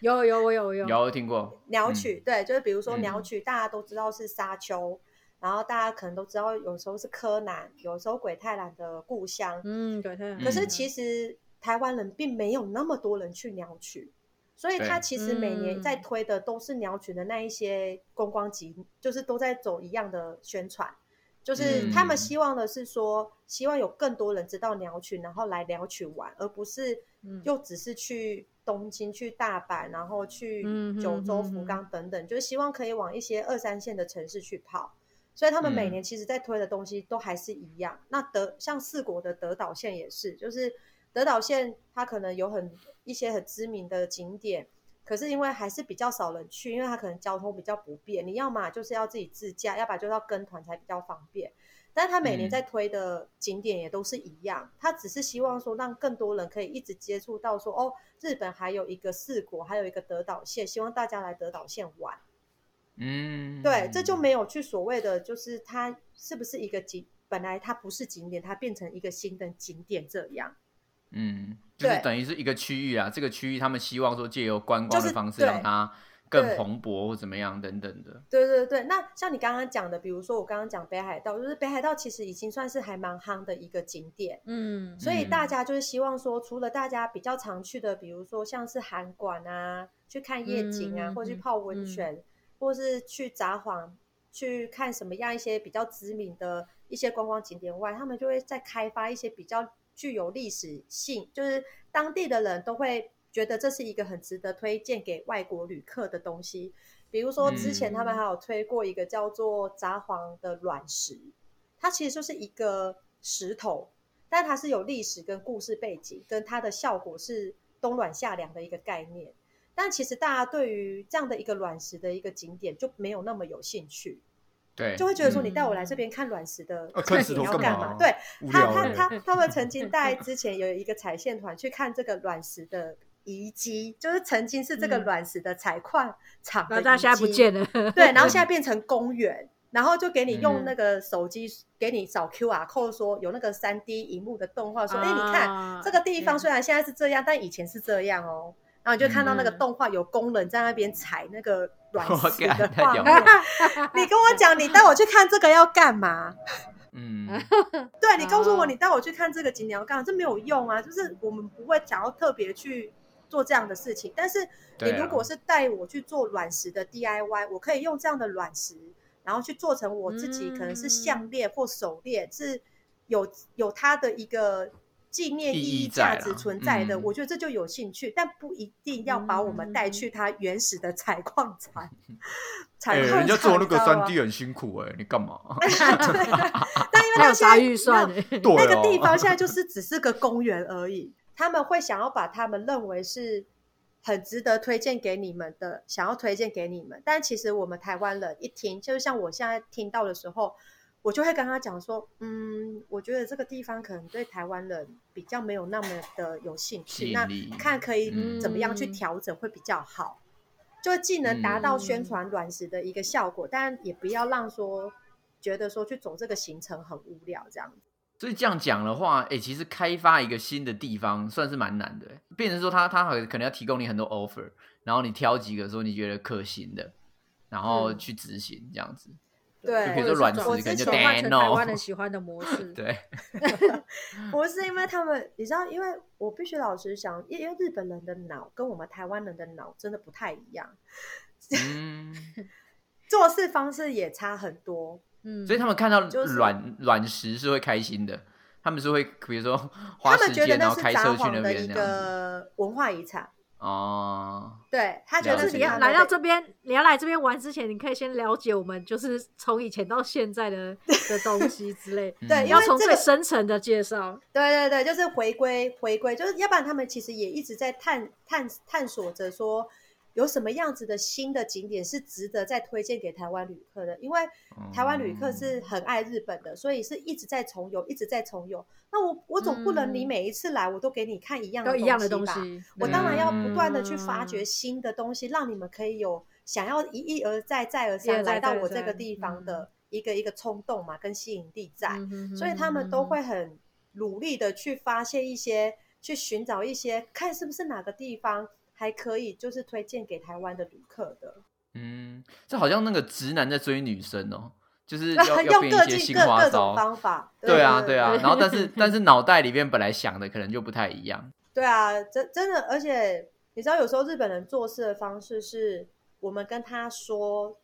有有我有有。有听过。鸟曲，对，就是比如说鸟曲，大家都知道是沙丘，然后大家可能都知道，有时候是柯南，有时候鬼太郎的故乡，嗯，鬼太郎。可是其实台湾人并没有那么多人去鸟曲，所以他其实每年在推的都是鸟群的那一些观光集，就是都在走一样的宣传。就是他们希望的是说，希望有更多人知道鸟群，然后来鸟取玩，而不是又只是去东京、去大阪，然后去九州、福冈等等，就是希望可以往一些二三线的城市去跑。所以他们每年其实在推的东西都还是一样。那德像四国的德岛县也是，就是德岛县它可能有很一些很知名的景点。可是因为还是比较少人去，因为它可能交通比较不便，你要嘛就是要自己自驾，要不然就是要跟团才比较方便。但是他每年在推的景点也都是一样，他只是希望说让更多人可以一直接触到说哦，日本还有一个四国，还有一个德岛县，希望大家来德岛县玩。嗯，对，这就没有去所谓的就是它是不是一个景，本来它不是景点，它变成一个新的景点这样。嗯，就是等于是一个区域啊，这个区域他们希望说借由观光的方式让它更蓬勃或怎么样等等的。对对对，那像你刚刚讲的，比如说我刚刚讲北海道，就是北海道其实已经算是还蛮夯的一个景点。嗯，所以大家就是希望说，除了大家比较常去的，比如说像是韩馆啊，去看夜景啊，或去泡温泉，或是去札幌去看什么样一些比较知名的一些观光景点外，他们就会再开发一些比较。具有历史性，就是当地的人都会觉得这是一个很值得推荐给外国旅客的东西。比如说，之前他们还有推过一个叫做札幌的卵石，它其实就是一个石头，但它是有历史跟故事背景，跟它的效果是冬暖夏凉的一个概念。但其实大家对于这样的一个卵石的一个景点就没有那么有兴趣。对，就会觉得说你带我来这边看卵石的，你要干嘛？对他，他，他，他们曾经带之前有一个采线团去看这个卵石的遗迹，就是曾经是这个卵石的采矿场的遗迹，不见了。对，然后 [LAUGHS] 现在变成公园，然后就给你用那个手机给你扫 Q R code，说有那个三 D 荧幕的动画，说哎，你看这个地方虽然现在是这样，但以前是这样哦。然后你就看到那个动画有工人在那边采那个卵石 [LAUGHS] 的画面。你跟我讲，你带我去看这个要干嘛？[LAUGHS] 嗯，对你告诉我，你带我去看这个景点要干嘛？这没有用啊！就是我们不会想要特别去做这样的事情。但是你如果是带我去做卵石的 DIY，我可以用这样的卵石，然后去做成我自己可能是项链或手链，是有有它的一个。纪念意义价值存在的，我觉得这就有兴趣，但不一定要把我们带去它原始的采矿场。[LAUGHS] 采矿人家做那个三 D 很辛苦哎，你干嘛？[LAUGHS] 但因为他啥预算？那个地方现在就是只是个公园而已。他们会想要把他们认为是很值得推荐给你们的，想要推荐给你们。但其实我们台湾人一听，就是像我现在听到的时候。我就会跟他讲说，嗯，我觉得这个地方可能对台湾人比较没有那么的有兴趣，那看可以怎么样去调整会比较好，就既能达到宣传卵石的一个效果，但也不要让说觉得说去走这个行程很无聊这样子。所以这样讲的话，哎，其实开发一个新的地方算是蛮难的，变成说他他可能要提供你很多 offer，然后你挑几个说你觉得可行的，然后去执行这样子。对，比如说软石，可能就台湾人喜欢的模式。对，[LAUGHS] 不是因为他们，你知道，因为我必须老实讲，因为日本人的脑跟我们台湾人的脑真的不太一样，嗯，[LAUGHS] 做事方式也差很多。嗯，所以他们看到软软石是会开心的，他们是会比如说花时间然后开车去那边一个文化遗产。哦，对他觉得你要来到这边，你要来这边玩之前，你可以先了解我们，就是从以前到现在的 [LAUGHS] 的东西之类。对，要从最深层的介绍。对对对，就是回归回归，就是要不然他们其实也一直在探探探索着说。有什么样子的新的景点是值得再推荐给台湾旅客的？因为台湾旅客是很爱日本的，所以是一直在重游，一直在重游。那我我总不能你每一次来我都给你看一样的东西吧？我当然要不断的去发掘新的东西，让你们可以有想要一一而再再而三来到我这个地方的一个一个冲动嘛，跟吸引力在。所以他们都会很努力的去发现一些，去寻找一些，看是不是哪个地方还可以，就是推荐给台湾的旅客的。嗯，这好像那个直男在追女生哦，就是要 [LAUGHS] 要变一些新花招方法。对啊，对啊。然后，但是 [LAUGHS] 但是脑袋里面本来想的可能就不太一样。对啊，真真的，而且你知道，有时候日本人做事的方式是，我们跟他说，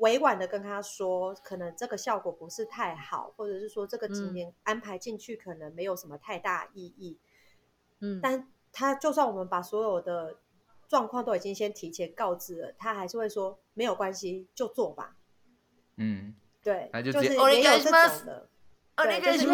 委婉的跟他说，可能这个效果不是太好，或者是说这个景点安排进去可能没有什么太大意义。嗯，但他就算我们把所有的。状况都已经先提前告知了，他还是会说没有关系，就做吧。嗯，对，就是也有这种的。对，就是 [LAUGHS]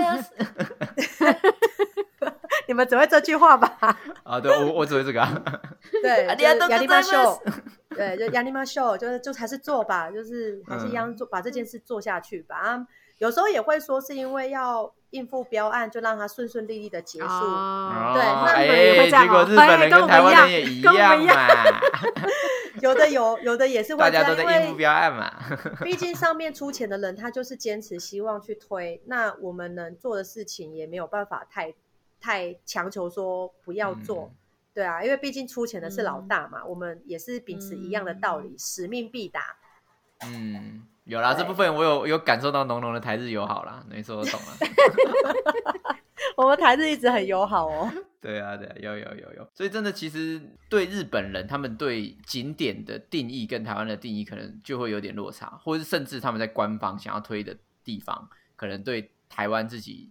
你们只会这句话吧？啊，对我我只会这个。[LAUGHS] 对，[LAUGHS] 亚尼玛秀，对，就亚尼玛秀，就是就还是做吧，就是还是一样做，把这件事做下去吧。有时候也会说是因为要应付标案，就让它顺顺利利的结束。对，那日本人也会这样，结果日本人跟台湾人也一样。[LAUGHS] 有的有，有的也是会大家都在应付标案嘛。[LAUGHS] 毕竟上面出钱的人，他就是坚持希望去推。那我们能做的事情也没有办法太太强求说不要做。对啊，因为毕竟出钱的是老大嘛，我们也是秉持一样的道理，使命必达。嗯。有啦，这部分我有有感受到浓浓的台日友好啦，没错，我懂了。[LAUGHS] 我们台日一直很友好哦。[LAUGHS] 对啊，对，有有有有，所以真的其实对日本人，他们对景点的定义跟台湾的定义可能就会有点落差，或者是甚至他们在官方想要推的地方，可能对台湾自己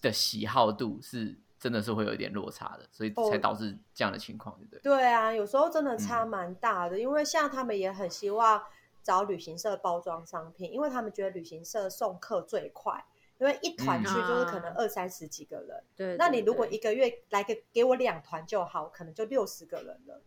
的喜好度是真的是会有一点落差的，所以才导致这样的情况，对不对？对啊，有时候真的差蛮大的，因为像他们也很希望。找旅行社包装商品，因为他们觉得旅行社送客最快，因为一团去就是可能二三十几个人。对，那你如果一个月来个给我两团就好，可能就六十个人了。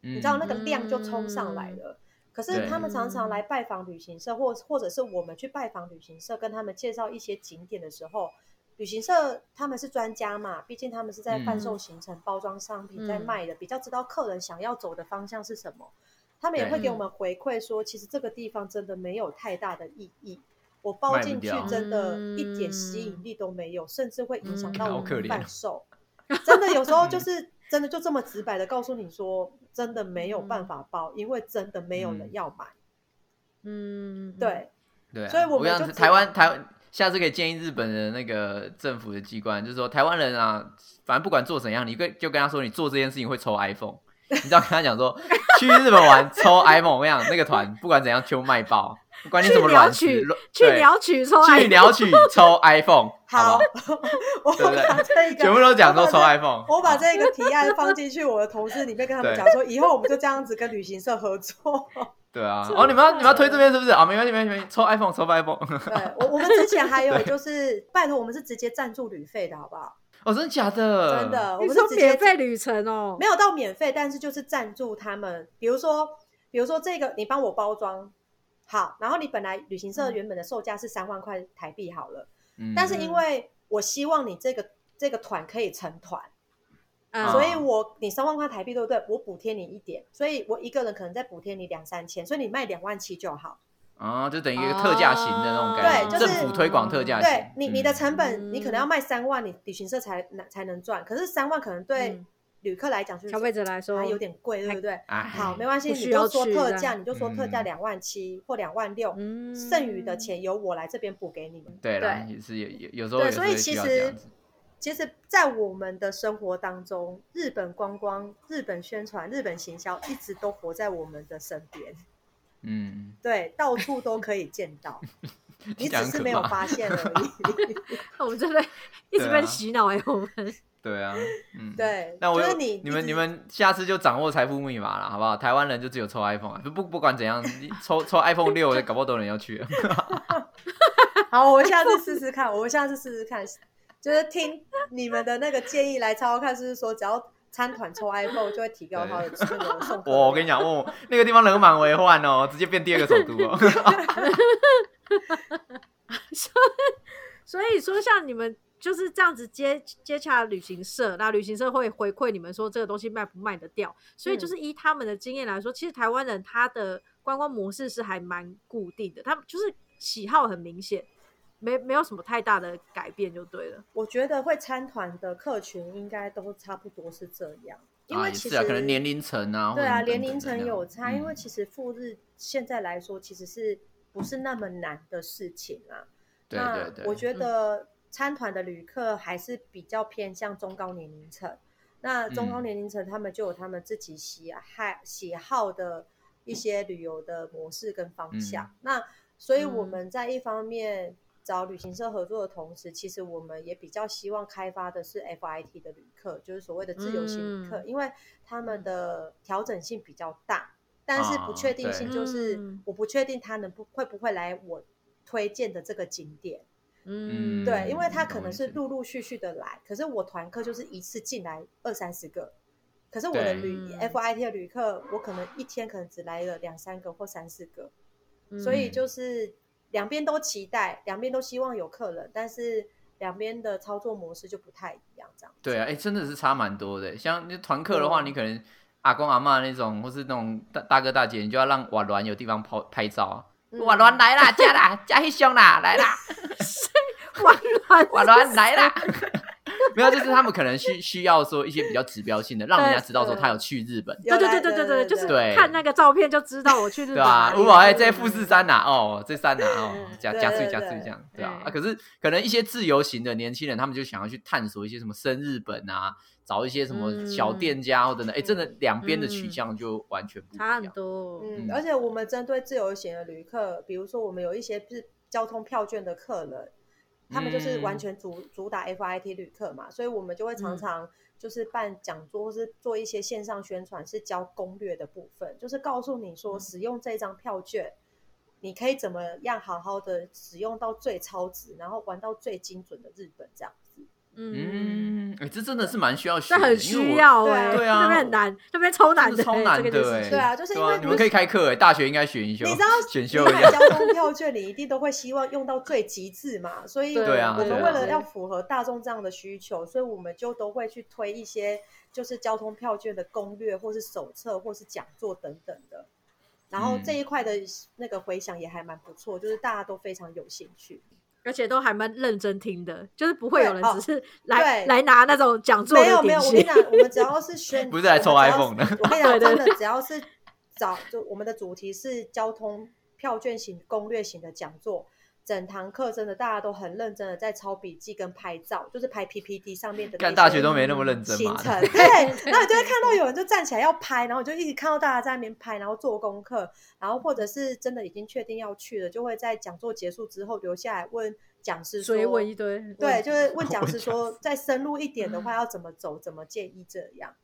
你知道那个量就冲上来了。可是他们常常来拜访旅行社，或或者是我们去拜访旅行社，跟他们介绍一些景点的时候，旅行社他们是专家嘛，毕竟他们是在贩售行程、包装商品在卖的，比较知道客人想要走的方向是什么。他们也会给我们回馈说，其实这个地方真的没有太大的意义，我包进去真的一点吸引力都没有，甚至会影响到我们贩售。[LAUGHS] 真的有时候就是真的就这么直白的告诉你说，真的没有办法包，因为真的没有人要买。嗯，对对，所以我们就台湾台湾下次可以建议日本的那个政府的机关，就是说台湾人啊，反正不管做怎样，你跟就跟他说，你做这件事情会抽 iPhone。你知道跟他讲说，去日本玩抽 iPhone，我跟你讲那个团不管怎样就卖爆，不管你怎么乱取，去鸟取抽，去鸟取抽 iPhone，[LAUGHS] 好，[LAUGHS] 我把这个全部都讲说抽 iPhone，我把这个提案放进去我的同事里面，跟他们讲说，以后我们就这样子跟旅行社合作。[LAUGHS] 对啊，哦，你们要你们要推这边是不是啊？没关系没关系，抽 iPhone 抽 iPhone。对，我我们之前还有就是拜托我们是直接赞助旅费的好不好？哦，真的假的？真的，我们是免费旅程哦，没有到免费，但是就是赞助他们。比如说，比如说这个你帮我包装好，然后你本来旅行社原本的售价是三万块台币好了，但是因为我希望你这个这个团可以成团，所以我你三万块台币对不对？我补贴你一点，所以我一个人可能再补贴你两三千，所以你卖两万七就好。啊，就等于一个特价型的那种感觉，政府推广特价型。对你，你的成本你可能要卖三万，你旅行社才能才能赚。可是三万可能对旅客来讲，消费者来说还有点贵，对不对？好，没关系，你就说特价，你就说特价两万七或两万六，剩余的钱由我来这边补给你们。对了，也是有有有时候，对，所以其实其实，在我们的生活当中，日本观光、日本宣传、日本行销，一直都活在我们的身边。嗯，对，到处都可以见到，[LAUGHS] 你只是没有发现而已。[LAUGHS] 我们真的一直被洗脑哎，我们。对啊，嗯，[LAUGHS] 对。那我你你们你们下次就掌握财富密码了，好不好？台湾人就只有抽 iPhone 啊，不不不管怎样，抽抽 iPhone 六，搞不好都人要去。好，我下次试试看，我下次试试看，就是听你们的那个建议来抄看，是不是说只要。参团抽 iPhone 就会提高他的那个 [LAUGHS] 送。我跟你讲，哦，那个地方人满为患哦，直接变第二个首都哦。[LAUGHS] 所以说，像你们就是这样子接接洽旅行社，那旅行社会回馈你们说这个东西卖不卖得掉。所以就是依他们的经验来说，其实台湾人他的观光模式是还蛮固定的，他们就是喜好很明显。没没有什么太大的改变就对了。我觉得会参团的客群应该都差不多是这样，因为其实可能年龄层啊，对啊，年龄层有差。因为其实赴日现在来说，其实是不是那么难的事情啊？对对对，我觉得参团的旅客还是比较偏向中高年龄层。那中高年龄层他们就有他们自己喜爱喜好的一些旅游的模式跟方向。那所以我们在一方面。找旅行社合作的同时，其实我们也比较希望开发的是 FIT 的旅客，就是所谓的自由行旅客，因为他们的调整性比较大，但是不确定性就是我不确定他能不会不会来我推荐的这个景点。嗯，对，因为他可能是陆陆续续的来，可是我团客就是一次进来二三十个，可是我的旅 FIT 的旅客，我可能一天可能只来了两三个或三四个，所以就是。两边都期待，两边都希望有客人，但是两边的操作模式就不太一样，这样。对啊，哎，真的是差蛮多的。像团客的话，你可能阿公阿妈那种，或是那种大大哥大姐，你就要让瓦鸾有地方拍拍照。瓦鸾来啦，加啦，加黑兄啦，来啦。[LAUGHS] 瓦鸾，瓦鸾来啦。[LAUGHS] 没有，就是他们可能需需要说一些比较指标性的，让人家知道说他有去日本。对对对对对对，就是看那个照片就知道我去日本。对啊，五宝哎，在富士山呐，哦，这山呐，哦，加加速加速这样，对啊。啊，可是可能一些自由行的年轻人，他们就想要去探索一些什么深日本啊，找一些什么小店家或者呢，哎，真的两边的取向就完全不一样。差很多。嗯，而且我们针对自由行的旅客，比如说我们有一些是交通票券的客人。他们就是完全主主打 FIT 旅客嘛，所以我们就会常常就是办讲座，或是做一些线上宣传，是教攻略的部分，就是告诉你说使用这张票券，你可以怎么样好好的使用到最超值，然后玩到最精准的日本这样子。嗯，哎，这真的是蛮需要学，这很需要哎，对啊，那边很难，那边超难的，超难的，对啊，就是因为你们可以开课哎，大学应该选一修，你知道选修一下交通票券，你一定都会希望用到最极致嘛，所以对啊，我们为了要符合大众这样的需求，所以我们就都会去推一些就是交通票券的攻略，或是手册，或是讲座等等的，然后这一块的那个回响也还蛮不错，就是大家都非常有兴趣。而且都还蛮认真听的，就是不会有人只是来来拿那种讲座的没有没有，我跟你讲，我们只要是宣，[LAUGHS] 不是来抽 iPhone 的。我跟你讲，[LAUGHS] 真的只要是找，就我们的主题是交通票券型攻略型的讲座。整堂课真的大家都很认真的在抄笔记跟拍照，就是拍 PPT 上面的。干大学都没那么认真行程 [LAUGHS] 对，然后你就会看到有人就站起来要拍，然后就一直看到大家在那边拍，然后做功课，然后或者是真的已经确定要去了，就会在讲座结束之后留下来问讲师说，问一堆，对，就是 [LAUGHS] 问讲师说再深入一点的话 [LAUGHS] 要怎么走，怎么建议这样。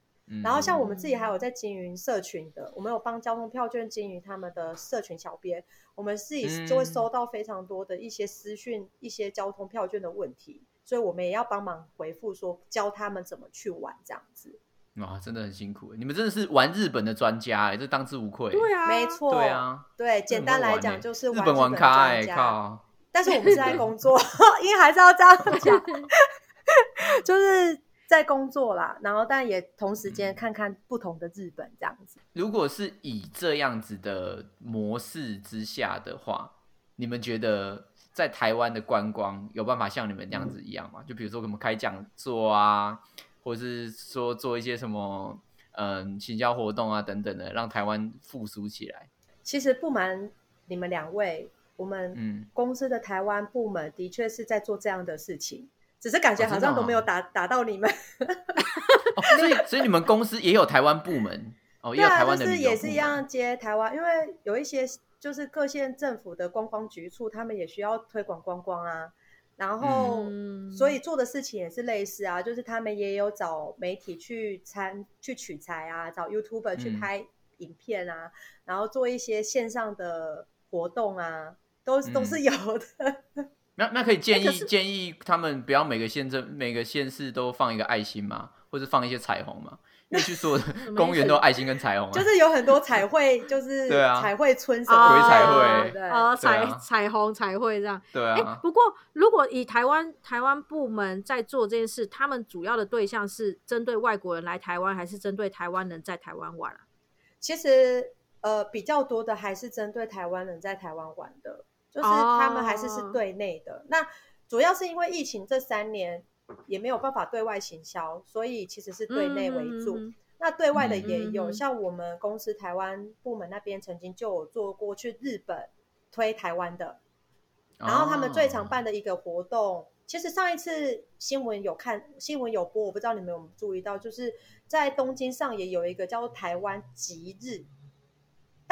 然后像我们自己还有在经营社群的，我们有帮交通票券经营他们的社群小编，我们自己就会收到非常多的一些私讯，一些交通票券的问题，所以我们也要帮忙回复说教他们怎么去玩这样子。哇，真的很辛苦，你们真的是玩日本的专家哎，这当之无愧。对啊，没错，对啊，对，简单来讲就是日本玩咖哎，靠！但是我们是在 [LAUGHS] 工作，[LAUGHS] 因为还是要这样讲，[LAUGHS] 就是。在工作啦，然后但也同时间看看不同的日本这样子。如果是以这样子的模式之下的话，你们觉得在台湾的观光有办法像你们这样子一样吗？就比如说我们开讲座啊，或者是说做一些什么嗯行销活动啊等等的，让台湾复苏起来。其实不瞒你们两位，我们公司的台湾部门的确是在做这样的事情。只是感觉好像都没有打打到你们，所以所以你们公司也有台湾部门？哦，也有台湾的就是也是一样接台湾，因为有一些就是各县政府的观光局处，他们也需要推广观光啊，然后所以做的事情也是类似啊，就是他们也有找媒体去参去取材啊，找 YouTuber 去拍影片啊，然后做一些线上的活动啊，都都是有的。那那可以建议建议他们不要每个县镇每个县市都放一个爱心嘛，或者放一些彩虹嘛？因为据说 [LAUGHS] 公园都有爱心跟彩虹，就是有很多彩绘，就是对啊，彩绘村什么鬼彩绘啊，彩彩虹彩绘这样。对啊。不过如果以台湾台湾部门在做这件事，他们主要的对象是针对外国人来台湾，还是针对台湾人在台湾玩啊？其实呃，比较多的还是针对台湾人在台湾玩的。就是他们还是是对内的。那主要是因为疫情这三年也没有办法对外行销，所以其实是对内为主。那对外的也有，像我们公司台湾部门那边曾经就有做过去日本推台湾的，然后他们最常办的一个活动，其实上一次新闻有看新闻有播，我不知道你们有没有注意到，就是在东京上也有一个叫做台湾吉日，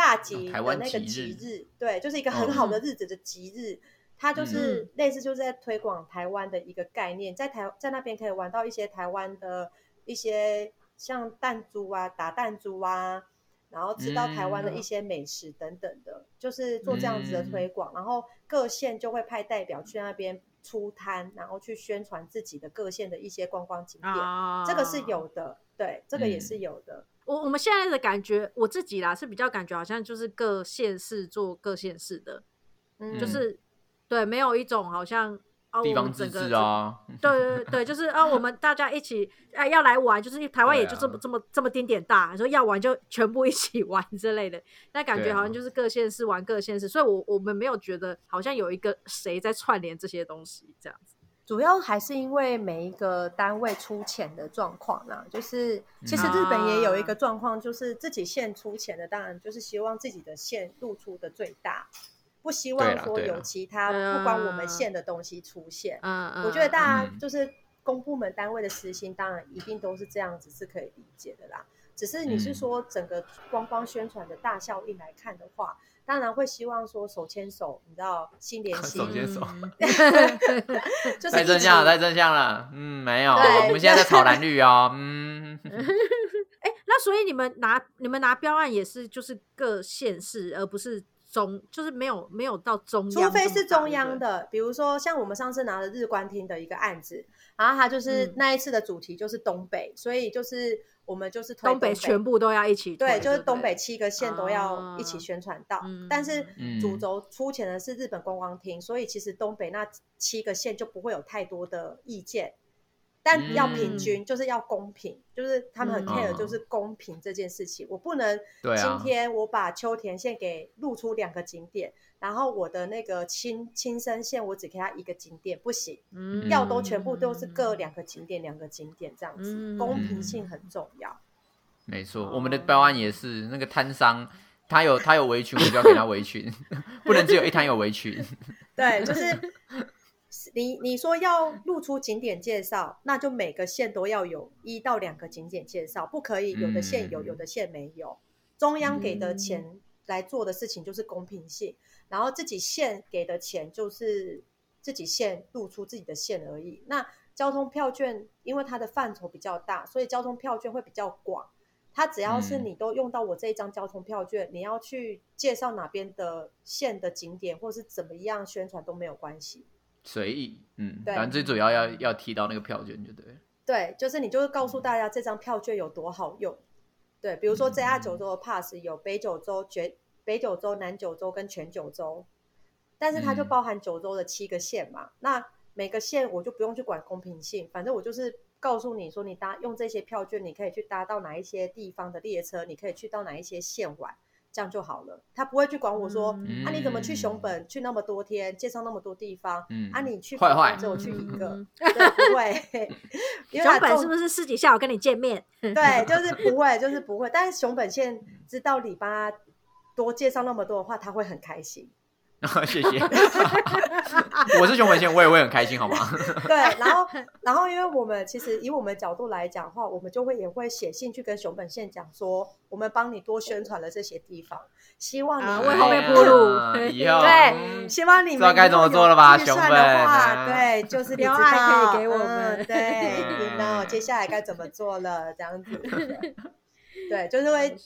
大吉的那个吉日，对，就是一个很好的日子的吉日，它就是类似就是在推广台湾的一个概念，在台在那边可以玩到一些台湾的一些。像弹珠啊，打弹珠啊，然后吃到台湾的一些美食等等的，就是做这样子的推广。然后各县就会派代表去那边出摊，然后去宣传自己的各县的一些观光景点。这个是有的，对，这个也是有的。我我们现在的感觉，我自己啦是比较感觉好像就是各县市做各县市的，就是对，没有一种好像。地方自治啊，对对对，就是啊，我们大家一起哎要来玩，就是台湾也就这么这么这么丁点大，说要玩就全部一起玩之类的，那感觉好像就是各县市玩各县市，所以我我们没有觉得好像有一个谁在串联这些东西这样子，主要还是因为每一个单位出钱的状况啦，就是其实日本也有一个状况，就是自己县出钱的，当然就是希望自己的县露出的最大。不希望说有其他不关我们县的东西出现。嗯嗯，我觉得大家就是公部门单位的私心，当然一定都是这样子，是可以理解的啦。只是你是说整个光光宣传的大效应来看的话，当然会希望说手牵手，你知道心连 [LAUGHS] 心，手牵手，[LAUGHS] 就是太正向了，太正向了。嗯，没有，我们现在在炒蓝绿哦。[LAUGHS] 嗯，哎，那所以你们拿你们拿标案也是就是各县市，而不是。中就是没有没有到中央，除非是中央的，比如说像我们上次拿的日观厅的一个案子，然后它就是那一次的主题就是东北，所以就是我们就是东北全部都要一起，对，就是东北七个县都要一起宣传到。但是主轴出钱的是日本观光厅，所以其实东北那七个县就不会有太多的意见。但要平均，就是要公平，就是他们很 care，就是公平这件事情。我不能今天我把秋田县给露出两个景点，然后我的那个青青森县我只给他一个景点，不行，要都全部都是各两个景点，两个景点这样子，公平性很重要。没错，我们的标案也是那个摊商，他有他有围裙，我就要给他围裙，[LAUGHS] 不能只有一摊有围裙。[LAUGHS] 对，就是。你你说要露出景点介绍，那就每个县都要有一到两个景点介绍，不可以有的县有，有的县没有。中央给的钱来做的事情就是公平性，然后自己县给的钱就是自己县露出自己的县而已。那交通票券因为它的范畴比较大，所以交通票券会比较广。它只要是你都用到我这一张交通票券，你要去介绍哪边的县的景点或是怎么样宣传都没有关系。随意，嗯，反正最主要要要提到那个票券就对。对，就是你就是告诉大家这张票券有多好用。对，比如说 JR 九州的 Pass 有北九州、全北九州、南九州跟全九州，但是它就包含九州的七个县嘛。那每个县我就不用去管公平性，反正我就是告诉你说，你搭用这些票券，你可以去搭到哪一些地方的列车，你可以去到哪一些县玩。这样就好了，他不会去管我说啊，你怎么去熊本去那么多天，介绍那么多地方，嗯啊，你去坏坏只有去一个，对，不会。[LAUGHS] 熊本是不是私底下我跟你见面？对，就是不会，就是不会。但是熊本县知道你帮他多介绍那么多的话，他会很开心。[LAUGHS] 谢谢，我是熊本县，我也会很开心，好吗？[LAUGHS] 对，然后，然后，因为我们其实以我们角度来讲的话，我们就会也会写信去跟熊本县讲说，我们帮你多宣传了这些地方，希望你为后面铺路，[LAUGHS] 对，希望你知道该怎么做了吧？熊本对，就是留爱可以给我们，对，那接下来该怎么做了？这样子，对，就是会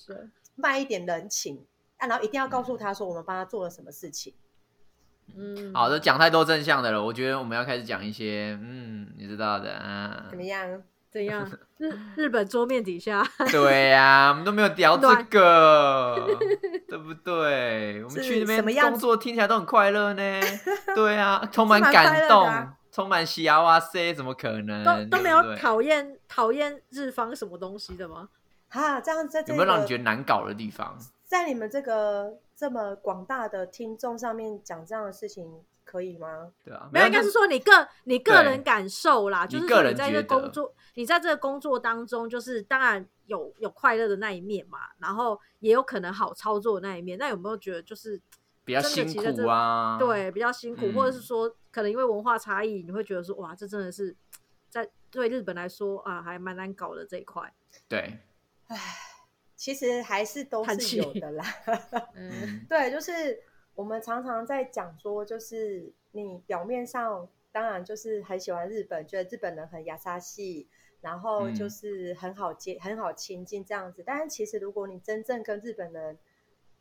卖一点人情啊，然后一定要告诉他说，我们帮他做了什么事情。嗯，好的，讲太多正向的了，我觉得我们要开始讲一些，嗯，你知道的啊，怎么样？怎样？[LAUGHS] 日日本桌面底下，对呀，我们都没有聊这个，对不对？我们去那边工作听起来都很快乐呢，[LAUGHS] 对啊，充满感动，充满喜啊哇塞，怎么可能？都都没有讨厌讨厌日方什么东西的吗？哈，这样在有没有让你觉得难搞的地方？在你们这个这么广大的听众上面讲这样的事情，可以吗？对啊，没有，应该是说你个你个人感受啦，就是说你在这工作，你在这个工作当中，就是当然有有快乐的那一面嘛，然后也有可能好操作的那一面。那有没有觉得就是比较辛苦啊？对，比较辛苦，或者是说可能因为文化差异，你会觉得说哇，这真的是在对日本来说啊，还蛮难搞的这一块。对，唉，其实还是都是有的啦。[LAUGHS] 嗯，对，就是我们常常在讲说，就是你表面上当然就是很喜欢日本，觉得日本人很雅沙系，然后就是很好接、很好亲近这样子。但是其实如果你真正跟日本人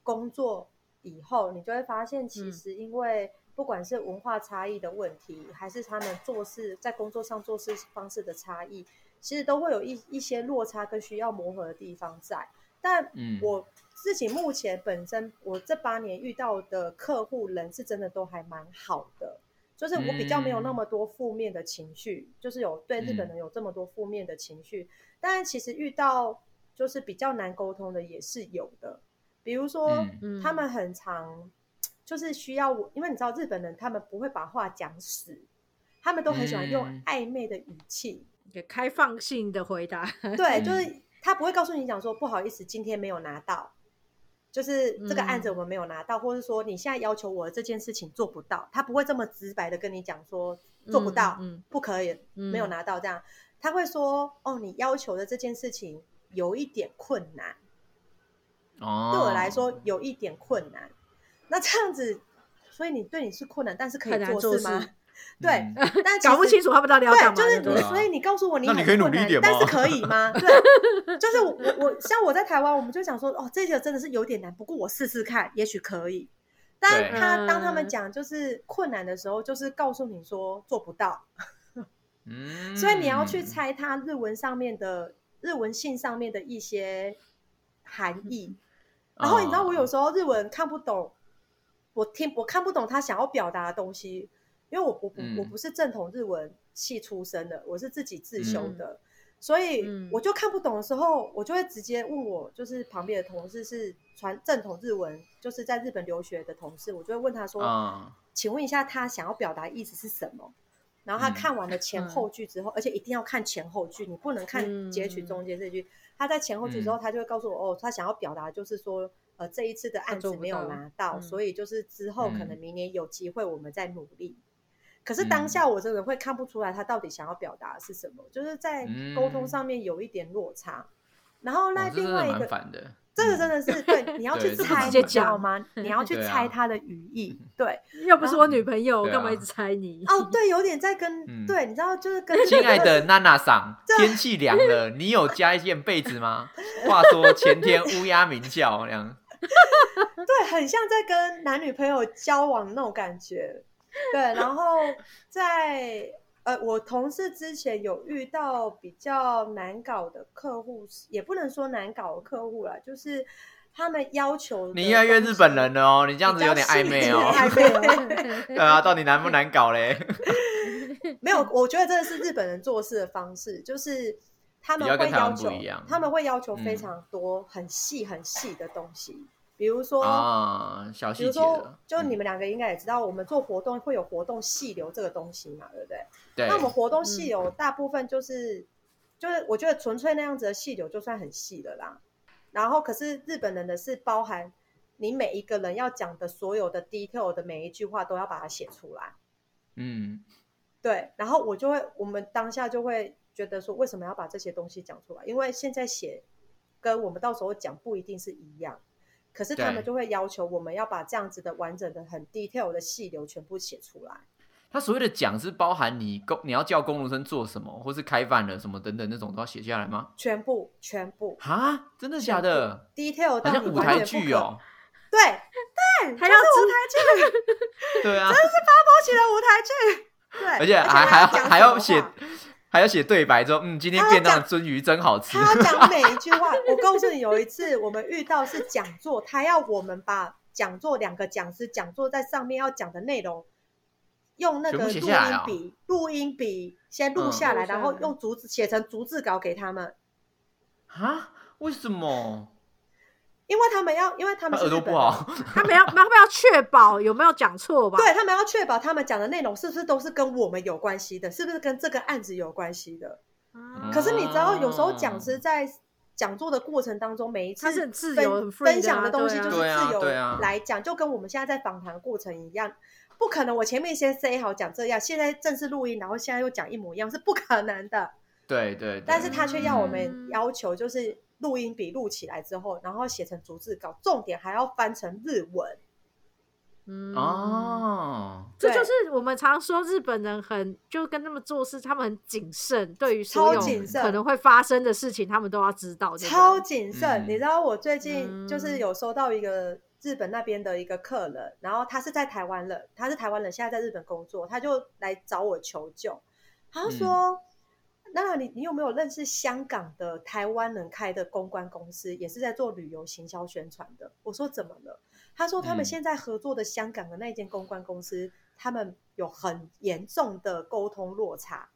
工作以后，你就会发现，其实因为不管是文化差异的问题，还是他们做事在工作上做事方式的差异。其实都会有一一些落差跟需要磨合的地方在，但我自己目前本身，我这八年遇到的客户人是真的都还蛮好的，就是我比较没有那么多负面的情绪，就是有对日本人有这么多负面的情绪，但其实遇到就是比较难沟通的也是有的，比如说他们很常就是需要我，因为你知道日本人他们不会把话讲死，他们都很喜欢用暧昧的语气。开放性的回答，对，就是 [LAUGHS] 他不会告诉你讲说不好意思，今天没有拿到，就是这个案子我们没有拿到，或者说你现在要求我这件事情做不到，他不会这么直白的跟你讲说做不到，不可以，没有拿到这样，他会说哦，你要求的这件事情有一点困难，哦，对我来说有一点困难，那这样子，所以你对你是困难，但是可以做事吗？[LAUGHS] 对，但搞不清楚他不知道你要干嘛。对，就是所以你告诉我你很困难，但是可以吗？[LAUGHS] 对，就是我我像我在台湾，我们就想说哦，这个真的是有点难，不过我试试看，也许可以。但他当他们讲就是困难的时候，就是告诉你说做不到。[LAUGHS] 嗯，所以你要去猜他日文上面的日文信上面的一些含义。然后你知道我有时候日文看不懂，我听我看不懂他想要表达的东西。因为我我我不是正统日文系出身的，我是自己自修的，所以我就看不懂的时候，我就会直接问我就是旁边的同事是传正统日文，就是在日本留学的同事，我就会问他说：“请问一下，他想要表达意思是什么？”然后他看完了前后句之后，而且一定要看前后句，你不能看截取中间这句。他在前后句之后，他就会告诉我：“哦，他想要表达就是说，呃，这一次的案子没有拿到，所以就是之后可能明年有机会，我们再努力。”可是当下我真的会看不出来他到底想要表达的是什么，就是在沟通上面有一点落差。然后那另外一个，这个真的是对，你 [LAUGHS] 要去猜，你知道吗？你要 [LAUGHS] 去猜他的语义。[LAUGHS] 对，又不是我女朋友，我干嘛一直猜你？哦，对，有点在跟对，你知道，就是跟亲爱的娜娜桑，天气凉了，你有加一件被子吗？话说前天乌鸦鸣叫，那样，对，很像在跟男女朋友交往那种感觉。对，然后在呃，我同事之前有遇到比较难搞的客户，也不能说难搞的客户啦，就是他们要求你越来越日本人了哦，你这样子有点暧昧哦，[LAUGHS] 对啊，到底难不难搞嘞？[LAUGHS] 没有，我觉得真的是日本人做事的方式，就是他们会要求，他们会要求非常多、很细、很细的东西。比如说啊，小细节就你们两个应该也知道，我们做活动会有活动细流这个东西嘛，对不对？对。那我们活动细流大部分就是，就是我觉得纯粹那样子的细流就算很细的啦。然后，可是日本人的是包含你每一个人要讲的所有的 detail 的每一句话都要把它写出来。嗯，对。然后我就会，我们当下就会觉得说，为什么要把这些东西讲出来？因为现在写跟我们到时候讲不一定是一样。可是他们就会要求我们要把这样子的完整的、很 detail 的细流全部写出来。他所谓的讲是包含你工你要叫工读生做什么，或是开饭了什么等等那种都要写下来吗？全部，全部啊？真的假的？detail 好像舞台剧哦。对对，还要舞台剧。[LAUGHS] 对啊，真的是发包起的舞台剧。对，而且还还还要写。还要写对白，说嗯，今天便当的鳟鱼真好吃。他讲每一句话，[LAUGHS] 我告诉你，有一次我们遇到是讲座，他要我们把讲座两个讲师讲座在上面要讲的内容，用那个录音笔，录音笔先录下来，然后用竹子写成竹字稿给他们。啊？为什么？因为他们要，因为他们耳朵不好，他们要，他们要确保有没有讲错吧？对他们要确保他们讲的内容是不是都是跟我们有关系的，是不是跟这个案子有关系的？可是你知道，有时候讲师在讲座的过程当中，每一次是自由分享的东西就是自由啊来讲，就跟我们现在在访谈过程一样，不可能我前面先 say 好讲这样，现在正式录音，然后现在又讲一模一样，是不可能的。对对，但是他却要我们要求就是。录音笔录起来之后，然后写成逐字稿，重点还要翻成日文。嗯哦，这就是我们常说日本人很就跟他们做事，他们很谨慎，对于所有可能会发生的事情，他们都要知道。超谨慎，你知道我最近就是有收到一个日本那边的一个客人，然后他是在台湾人，他是台湾人，现在在日本工作，他就来找我求救，他说。那你你有没有认识香港的台湾人开的公关公司，也是在做旅游行销宣传的？我说怎么了？他说他们现在合作的香港的那间公关公司，他们有很严重的沟通落差，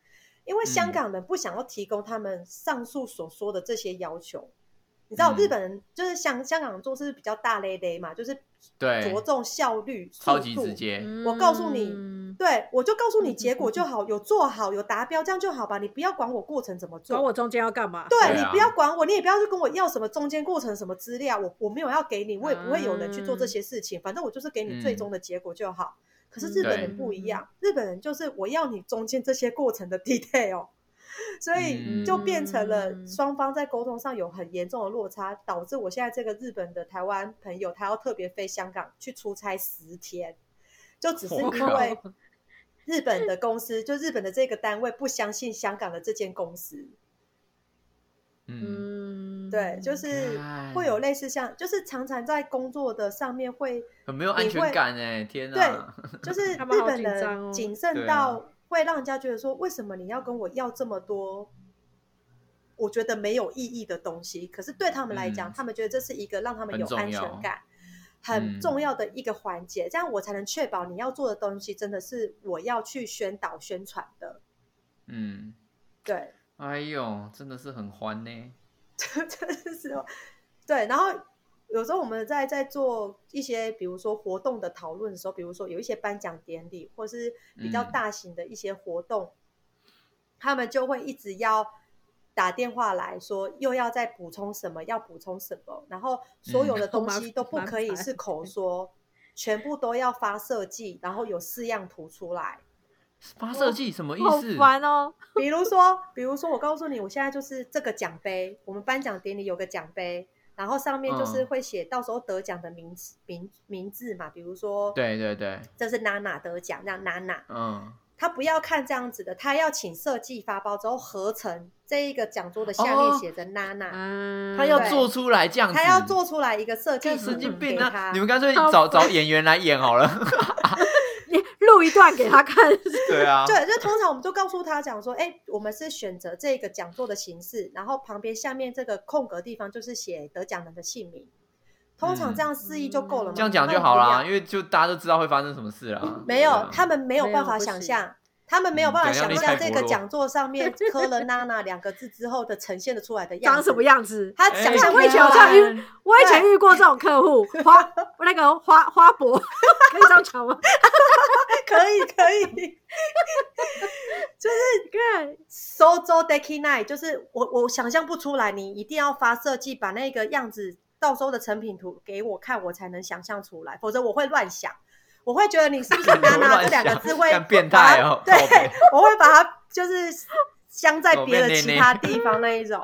因为香港人不想要提供他们上述所说的这些要求。你知道日本人就是香香港做事比较大咧咧嘛，就是着重效率、超级直接。我告诉你，对我就告诉你结果就好，有做好有达标，这样就好吧。你不要管我过程怎么做，管我中间要干嘛。对你不要管我，你也不要去跟我要什么中间过程什么资料，我我没有要给你，我也不会有人去做这些事情。反正我就是给你最终的结果就好。可是日本人不一样，日本人就是我要你中间这些过程的 [LAUGHS] detail。所以就变成了双方在沟通上有很严重的落差，导致我现在这个日本的台湾朋友，他要特别飞香港去出差十天，就只是因为日本的公司，就日本的这个单位不相信香港的这间公司。嗯，对，就是会有类似像，就是常常在工作的上面会很没有安全感哎，天哪！对，就是日本人谨慎到。会让人家觉得说，为什么你要跟我要这么多？我觉得没有意义的东西。可是对他们来讲，他们觉得这是一个让他们有安全感很重要的一个环节。这样我才能确保你要做的东西真的是我要去宣导宣传的。嗯，对。哎呦，真的是很欢呢。[LAUGHS] 真的是哦。对，然后。有时候我们在在做一些，比如说活动的讨论的时候，比如说有一些颁奖典礼，或是比较大型的一些活动，他们就会一直要打电话来说，又要再补充什么，要补充什么，然后所有的东西都不可以是口 [LAUGHS] 说，全部都要发设计，然后有四样图出来。发设计什么意思？好烦哦！比如说，比如说，我告诉你，我现在就是这个奖杯，我们颁奖典礼有个奖杯。然后上面就是会写到时候得奖的名字名名字嘛，比如说，对对对，这是娜娜得奖，让娜娜，嗯，他不要看这样子的，他要请设计发包之后合成这一个讲桌的下面写着娜娜，嗯。他要做出来这样，他要做出来一个设计神经病啊！你们干脆找找演员来演好了。[LAUGHS] 你录一段给他看，[LAUGHS] 对啊，[LAUGHS] 对，就通常我们就告诉他讲说，哎，我们是选择这个讲座的形式，然后旁边下面这个空格地方就是写得奖人的姓名，通常这样示意就够了，这样讲就好啦，因为就大家都知道会发生什么事了。没有，他们没有办法想象。他们没有办法想象这个讲座上面 [LAUGHS] 刻了“娜娜”两个字之后的呈现的出来的样长什么样子。他想象我以前我以前遇过这种客户，[LAUGHS] 花那个花花博，可以这样讲吗？[LAUGHS] 可以可以，就是看 “sozo deki night”，就是我我想象不出来，你一定要发设计，把那个样子到时候的成品图给我看，我才能想象出来，否则我会乱想。我会觉得你是不是“娜娜 [LAUGHS] ”这两个字会变态哦？对，[LAUGHS] 我会把它就是镶在别的其他地方那一种。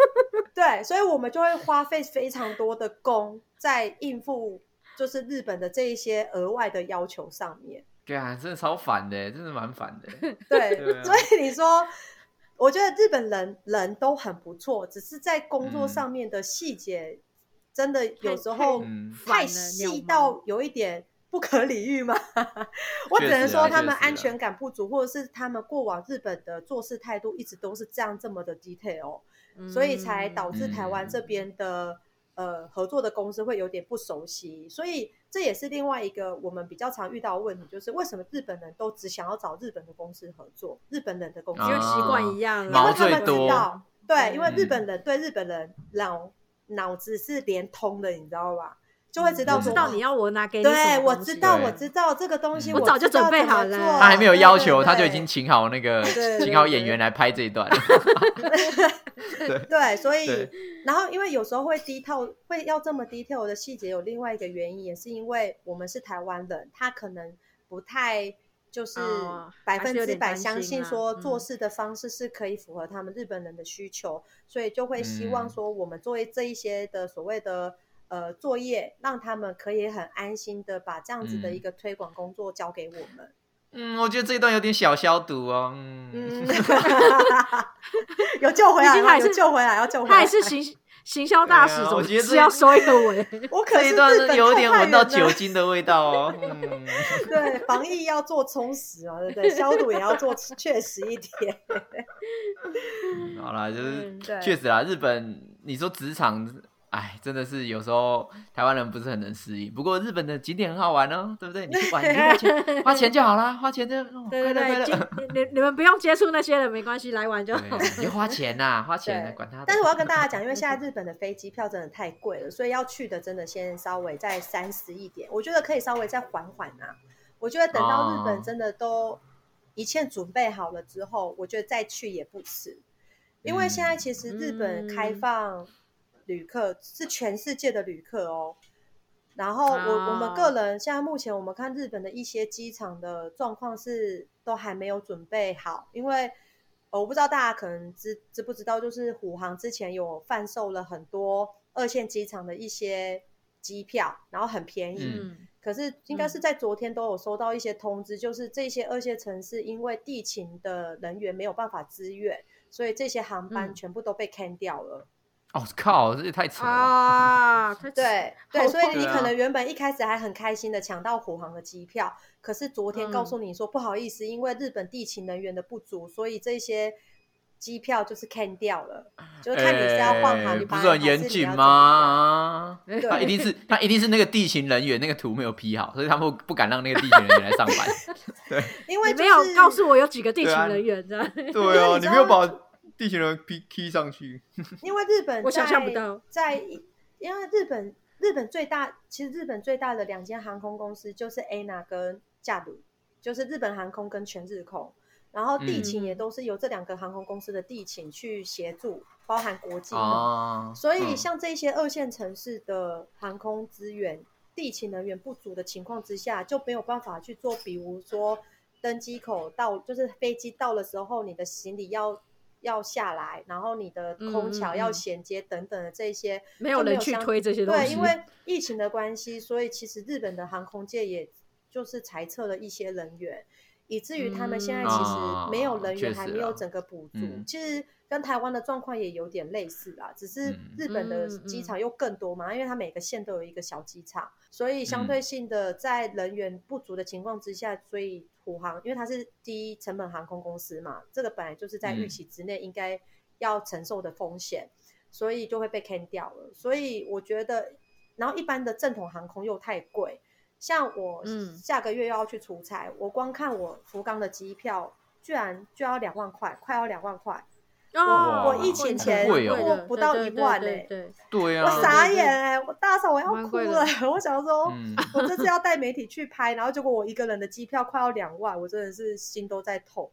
[LAUGHS] 对，所以我们就会花费非常多的工在应付就是日本的这一些额外的要求上面。对啊，真的超烦的，真的蛮烦的。对，所以你说，我觉得日本人人都很不错，只是在工作上面的细节真的有时候太细到有一点。不可理喻吗？[LAUGHS] 我只能说他们安全感不足，或者是他们过往日本的做事态度一直都是这样这么的 detail，所以才导致台湾这边的呃合作的公司会有点不熟悉。所以这也是另外一个我们比较常遇到的问题，就是为什么日本人都只想要找日本的公司合作？日本人的公司因为习惯一样，因为他们知道，对，因为日本人对日本人脑脑子是连通的，你知道吧？就会知道知道你要我拿给你。对，我知道，我知道这个东西，我早就准备好了。他还没有要求，他就已经请好那个请好演员来拍这一段。[LAUGHS] 对，所以然后因为有时候会低透，会要这么低透的细节，有另外一个原因，也是因为我们是台湾人，他可能不太。就是百分之百相信说做事的方式是可以符合他们日本人的需求，所以就会希望说我们作为这一些的所谓的呃作业，让他们可以很安心的把这样子的一个推广工作交给我们。嗯，我觉得这一段有点小消毒哦。嗯，[LAUGHS] 有救回来，有救回来，要救回来。他也是行。[LAUGHS] 行销大使，我觉得是要收一个尾。[LAUGHS] 我可这一段有点闻到酒精的味道哦。对，防疫要做充实哦，对不对？消毒也要做确实一点。好啦，就是确实啦，日本，你说职场。哎，真的是有时候台湾人不是很能适应。不过日本的景点很好玩哦，对不对？你去玩，[LAUGHS] 你花钱，花钱就好了，花钱就对对对。[LAUGHS] 你你们不用接触那些人，没关系，来玩就好。你就花钱呐，花钱，管他。但是我要跟大家讲，因为现在日本的飞机票真的太贵了，所以要去的真的先稍微再三思一点。我觉得可以稍微再缓缓啊。我觉得等到日本真的都一切准备好了之后，我觉得再去也不迟。因为现在其实日本开放。旅客是全世界的旅客哦，然后我我们个人现在目前我们看日本的一些机场的状况是都还没有准备好，因为我不知道大家可能知知不知道，就是虎航之前有贩售了很多二线机场的一些机票，然后很便宜，可是应该是在昨天都有收到一些通知，就是这些二线城市因为地勤的人员没有办法支援，所以这些航班全部都被 can 掉了。我靠，这也太扯了啊！[LAUGHS] 对对，所以你可能原本一开始还很开心的抢到虎航的机票，可是昨天告诉你说不好意思，因为日本地勤人员的不足，所以这些机票就是 can 掉了。就是看你是要换航，不是很严谨吗？[LAUGHS] 他一定是他一定是那个地勤人员那个图没有 P 好，所以他们不敢让那个地勤人员来上班。[LAUGHS] 对，因为没有告诉我有几个地勤人员的。对啊，你没有把。地勤人 P K 上去，[LAUGHS] 因为日本我想象不到，在因为日本日本最大，其实日本最大的两间航空公司就是 ANA 跟 JAL，就是日本航空跟全日空，然后地勤也都是由这两个航空公司的地勤去协助，包含国际的，所以像这些二线城市的航空资源地勤人员不足的情况之下，就没有办法去做，比如说登机口到，就是飞机到的时候，你的行李要。要下来，然后你的空桥要衔接等等的这些，没有人去推这些东西。对，因为疫情的关系，所以其实日本的航空界也就是裁撤了一些人员，以至于他们现在其实没有人员，还没有整个补足。其实跟台湾的状况也有点类似啦，只是日本的机场又更多嘛，因为它每个县都有一个小机场，所以相对性的在人员不足的情况之下，所以。虎航，因为它是低成本航空公司嘛，这个本来就是在预期之内应该要承受的风险，所以就会被 can 掉了。所以我觉得，然后一般的正统航空又太贵，像我下个月又要去出差，我光看我福冈的机票，居然就要两万块，快要两万块。我我疫情前我不到一万嘞，对啊，我傻眼哎，我大嫂我要哭了，我想说，[LAUGHS] 我这次要带媒体去拍，然后结果我一个人的机票快要两万，我真的是心都在痛，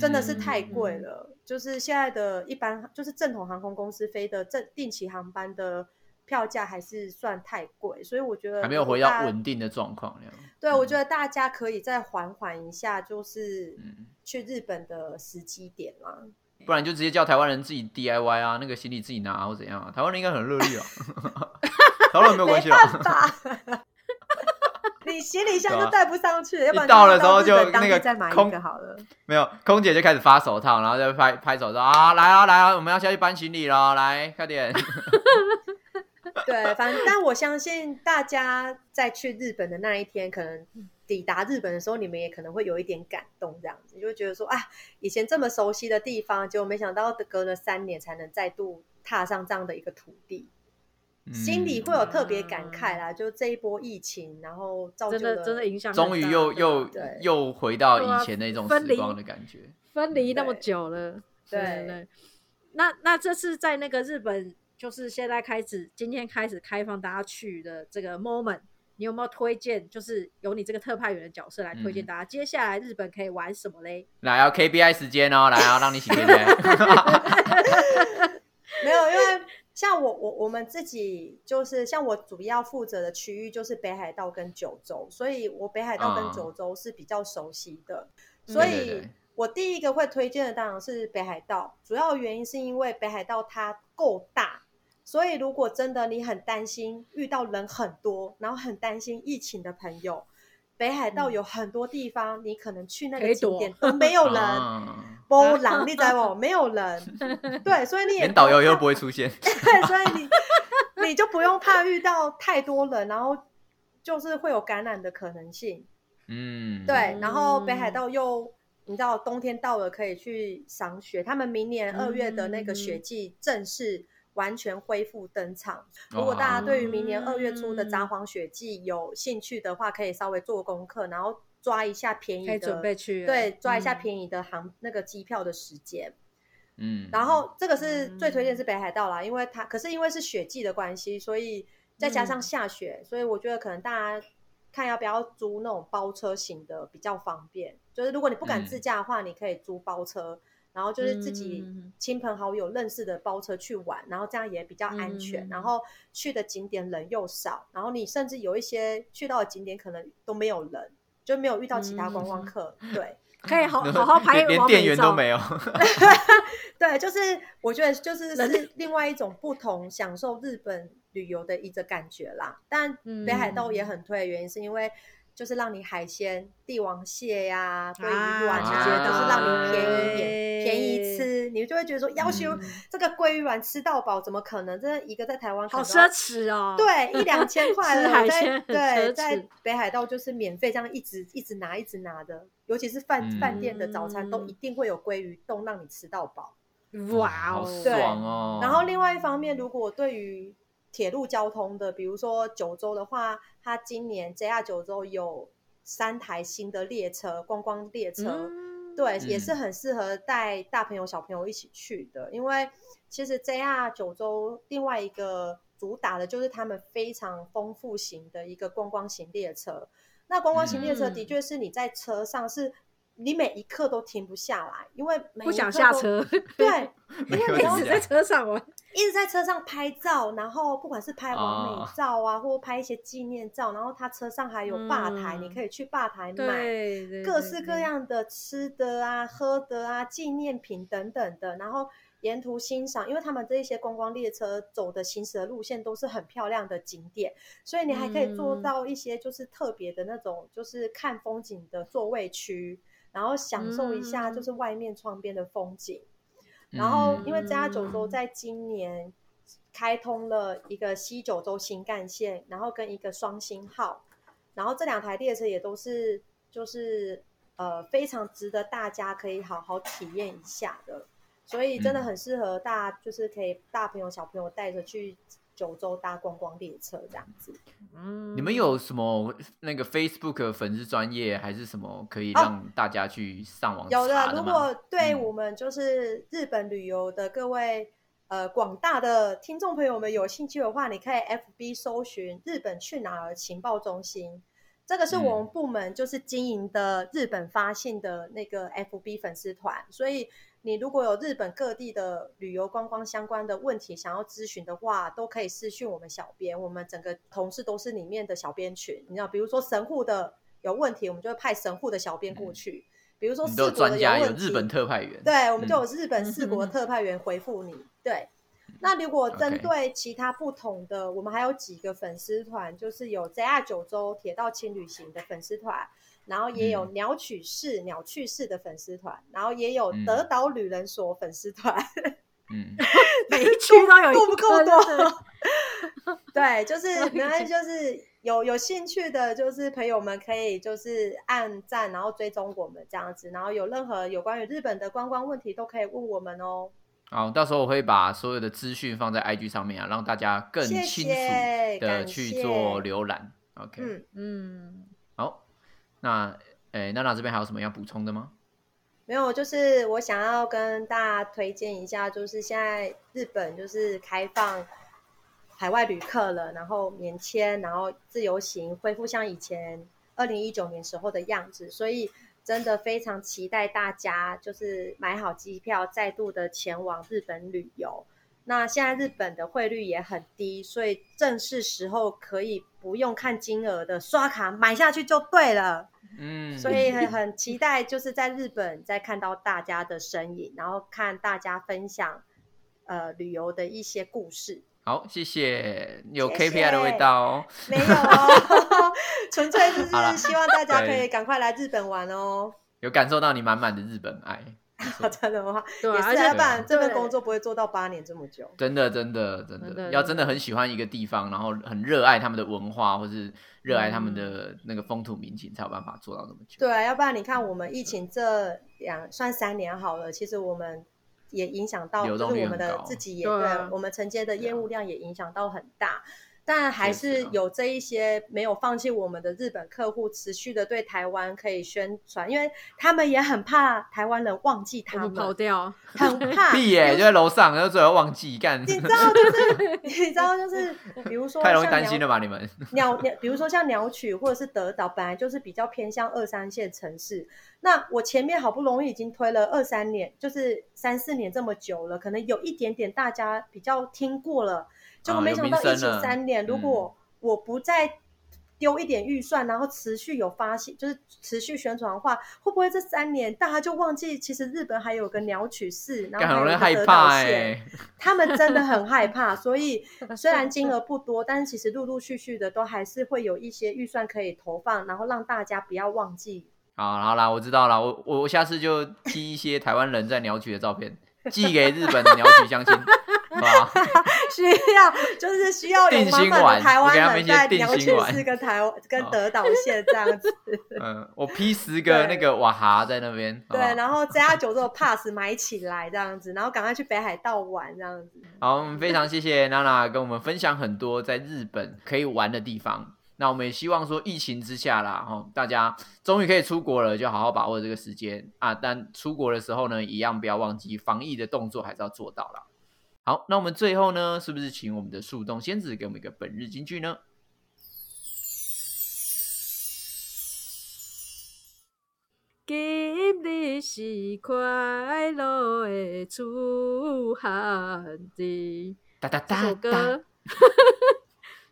真的是太贵了。就是现在的一般，就是正统航空公司飞的正定期航班的票价还是算太贵，所以我觉得还没有回到稳定的状况。对，我觉得大家可以再缓缓一下，就是去日本的时机点啦。不然就直接叫台湾人自己 DIY 啊，那个行李自己拿或怎样啊？台湾人应该很乐意啊，[LAUGHS] 台湾人没有关系啊。[LAUGHS] 你行李箱都带不上去，要不然到了时候就那个再买一个好了。没有，空姐就开始发手套，然后再拍拍手说啊，来啊来啊，我们要下去搬行李了，来快点。[LAUGHS] 对，反正但我相信大家在去日本的那一天，可能。抵达日本的时候，你们也可能会有一点感动，这样子就会觉得说啊，以前这么熟悉的地方，结果没想到隔了三年才能再度踏上这样的一个土地，心里会有特别感慨啦。就这一波疫情，然后造就真的影响，终于又又又回到以前那种时光的感觉，分离那么久了，对对。那那这次在那个日本就是现在开始，今天开始开放大家去的这个 moment，你有没有推荐？就是由你这个特派员的角色来推荐大家，接下来日本可以玩什么嘞？来，哦 KBI 时间哦，来，哦让你洗 KBI。没有，因为像我我我们自己就是像我主要负责的区域就是北海道跟九州，所以我北海道跟九州是比较熟悉的，所以。我第一个会推荐的当然是北海道，主要原因是因为北海道它够大，所以如果真的你很担心遇到人很多，然后很担心疫情的朋友，北海道有很多地方你可能去那个景点都没有人，波浪你知道不？没有人，[LAUGHS] 对，所以你也连导游又不会出现，[LAUGHS] 对，所以你你就不用怕遇到太多人，然后就是会有感染的可能性，嗯，对，然后北海道又。你知道冬天到了可以去赏雪，他们明年二月的那个雪季正式完全恢复登场。如果大家对于明年二月初的札幌雪季有兴趣的话，可以稍微做功课，然后抓一下便宜的，准备去对，抓一下便宜的航那个机票的时间。嗯，然后这个是最推荐是北海道啦，因为它可是因为是雪季的关系，所以再加上下雪，所以我觉得可能大家。看要不要租那种包车型的比较方便，就是如果你不敢自驾的话，你可以租包车，然后就是自己亲朋好友认识的包车去玩，然后这样也比较安全，然后去的景点人又少，然后你甚至有一些去到的景点可能都没有人，就没有遇到其他观光客，对，[LAUGHS] 可以好好好拍连店员都没有，[LAUGHS] 对，就是我觉得就是是另外一种不同享受日本。旅游的一个感觉啦，但北海道也很推的原因是因为就是让你海鲜帝王蟹呀、鲑鱼卵啊，都是让你便宜点、便宜吃，你就会觉得说，要求这个鲑鱼卵吃到饱，怎么可能？这一个在台湾好奢侈哦，对，一两千 [LAUGHS] 块的海鲜，对，在北海道就是免费这样一直一直拿一直拿的，尤其是饭饭店的早餐都一定会有鲑鱼冻让你吃到饱，哇哦，爽哦！然后另外一方面，如果对于铁路交通的，比如说九州的话，它今年 JR 九州有三台新的列车，观光列车，对，也是很适合带大朋友小朋友一起去的。因为其实 JR 九州另外一个主打的就是他们非常丰富型的一个观光型列车。那观光型列车的确是你在车上是。你每一刻都停不下来，因为不想下车。对，[LAUGHS] 因为一直在车上玩，一直在车上拍照，然后不管是拍完美照啊，或拍一些纪念照，然后他车上还有吧台，你可以去吧台买各式各样的吃的啊、喝的啊、纪念品等等的，然后沿途欣赏，因为他们这一些观光列车走的行驶的路线都是很漂亮的景点，所以你还可以做到一些就是特别的那种，就是看风景的座位区。然后享受一下就是外面窗边的风景，然后因为加九州在今年开通了一个西九州新干线，然后跟一个双星号，然后这两台列车也都是就是呃非常值得大家可以好好体验一下的，所以真的很适合大就是可以大朋友小朋友带着去。九州搭观光列车这样子，嗯，你们有什么那个 Facebook 粉丝专业还是什么可以让大家去上网有的？如果对我们就是日本旅游的各位呃广大的听众朋友们有兴趣的话，你可以 FB 搜寻日本去哪儿情报中心，这个是我们部门就是经营的日本发现的那个 FB 粉丝团，所以。你如果有日本各地的旅游观光相关的问题想要咨询的话，都可以私讯我们小编，我们整个同事都是里面的小编群。你知道，比如说神户的有问题，我们就会派神户的小编过去；比如说四国的有问题，日本特派员，对，我们就有日本四国特派员回复你。对，那如果针对其他不同的，我们还有几个粉丝团，就是有 JR 九州铁道轻旅行的粉丝团。然后也有鸟取市鸟趣市的粉丝团，然后也有德岛旅人所粉丝团，嗯，[LAUGHS] 每 [LAUGHS] 一区都有，够不够多？[LAUGHS] 对，就是原来就是有有兴趣的，就是朋友们可以就是按赞，然后追踪我们这样子，然后有任何有关于日本的观光问题都可以问我们哦。好，到时候我会把所有的资讯放在 IG 上面啊，让大家更清楚的去做浏览。OK，嗯嗯。那，诶，娜娜这边还有什么要补充的吗？没有，就是我想要跟大家推荐一下，就是现在日本就是开放海外旅客了，然后免签，然后自由行恢复像以前二零一九年时候的样子，所以真的非常期待大家就是买好机票，再度的前往日本旅游。那现在日本的汇率也很低，所以正是时候可以不用看金额的刷卡买下去就对了。嗯，所以很很期待，就是在日本再看到大家的身影，然后看大家分享呃旅游的一些故事。好，谢谢，有 KPI 的味道哦。没有，[LAUGHS] 纯粹就是希望大家可以赶快来日本玩哦。有感受到你满满的日本爱。[LAUGHS] 真的吗？对，而且不然这份工作不会做到八年这么久。真的，真的，真的，要真的很喜欢一个地方，然后很热爱他们的文化，或是热爱他们的那个风土民情，才有办法做到那么久。对，要不然你看我们疫情这两算三年好了，其实我们也影响到，就是我们的自己也对，我们承接的业务量也影响到很大。但还是有这一些没有放弃我们的日本客户，持续的对台湾可以宣传，因为他们也很怕台湾人忘记他们跑掉，很 [LAUGHS] 怕。屁耶，就在楼上，然后最后忘记干。你知道就是，[LAUGHS] 你知道就是，比如说太容易担心了吧？你们鸟鸟，比如说像鸟取或者是德岛，本来就是比较偏向二三线城市。那我前面好不容易已经推了二三年，就是三四年这么久了，可能有一点点大家比较听过了。结果没想到疫情三年，如果我不再丢一点预算，然后持续有发现，就是持续宣传的话，会不会这三年大家就忘记其实日本还有个鸟取市，然后还有德岛县，他们真的很害怕。所以虽然金额不多，但是其实陆陆续续的都还是会有一些预算可以投放，然后让大家不要忘记。好，好啦，我知道了，我我下次就寄一些台湾人在鸟取的照片，寄给日本的鸟取相亲。[LAUGHS] [LAUGHS] 需要就是需要有麻烦的台湾人在鸟取市跟台湾跟德岛县这样子。[LAUGHS] 嗯，我批十个那个瓦哈在那边。对，然后加九这个 pass 买起来这样子，然后赶快去北海道玩这样子。好，我们非常谢谢娜娜跟我们分享很多在日本可以玩的地方。那我们也希望说疫情之下啦，哈，大家终于可以出国了，就好好把握这个时间啊。但出国的时候呢，一样不要忘记防疫的动作，还是要做到了。好，那我们最后呢，是不是请我们的树洞仙子给我们一个本日金句呢？今日是快乐的出行日。哒哒哒。这首歌，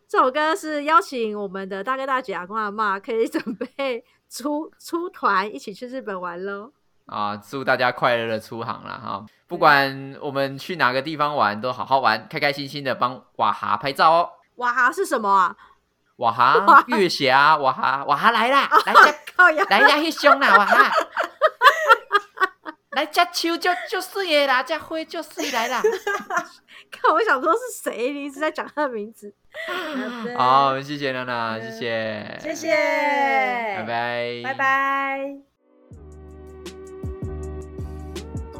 这首歌是邀请我们的大哥大姐、阿公阿妈，可以准备出出团一起去日本玩喽。啊，祝大家快乐的出航了哈！不管我们去哪个地方玩，都好好玩，开开心心的帮瓦哈拍照哦。瓦哈是什么啊？瓦哈月霞，瓦哈瓦哈来啦！来家来家去凶啦！瓦哈，[LAUGHS] 来家秋就就水的啦，家灰就水来啦。[LAUGHS] 看我想说是谁？你一直在讲他的名字。好，谢谢娜娜，谢谢，谢谢，拜拜，拜拜。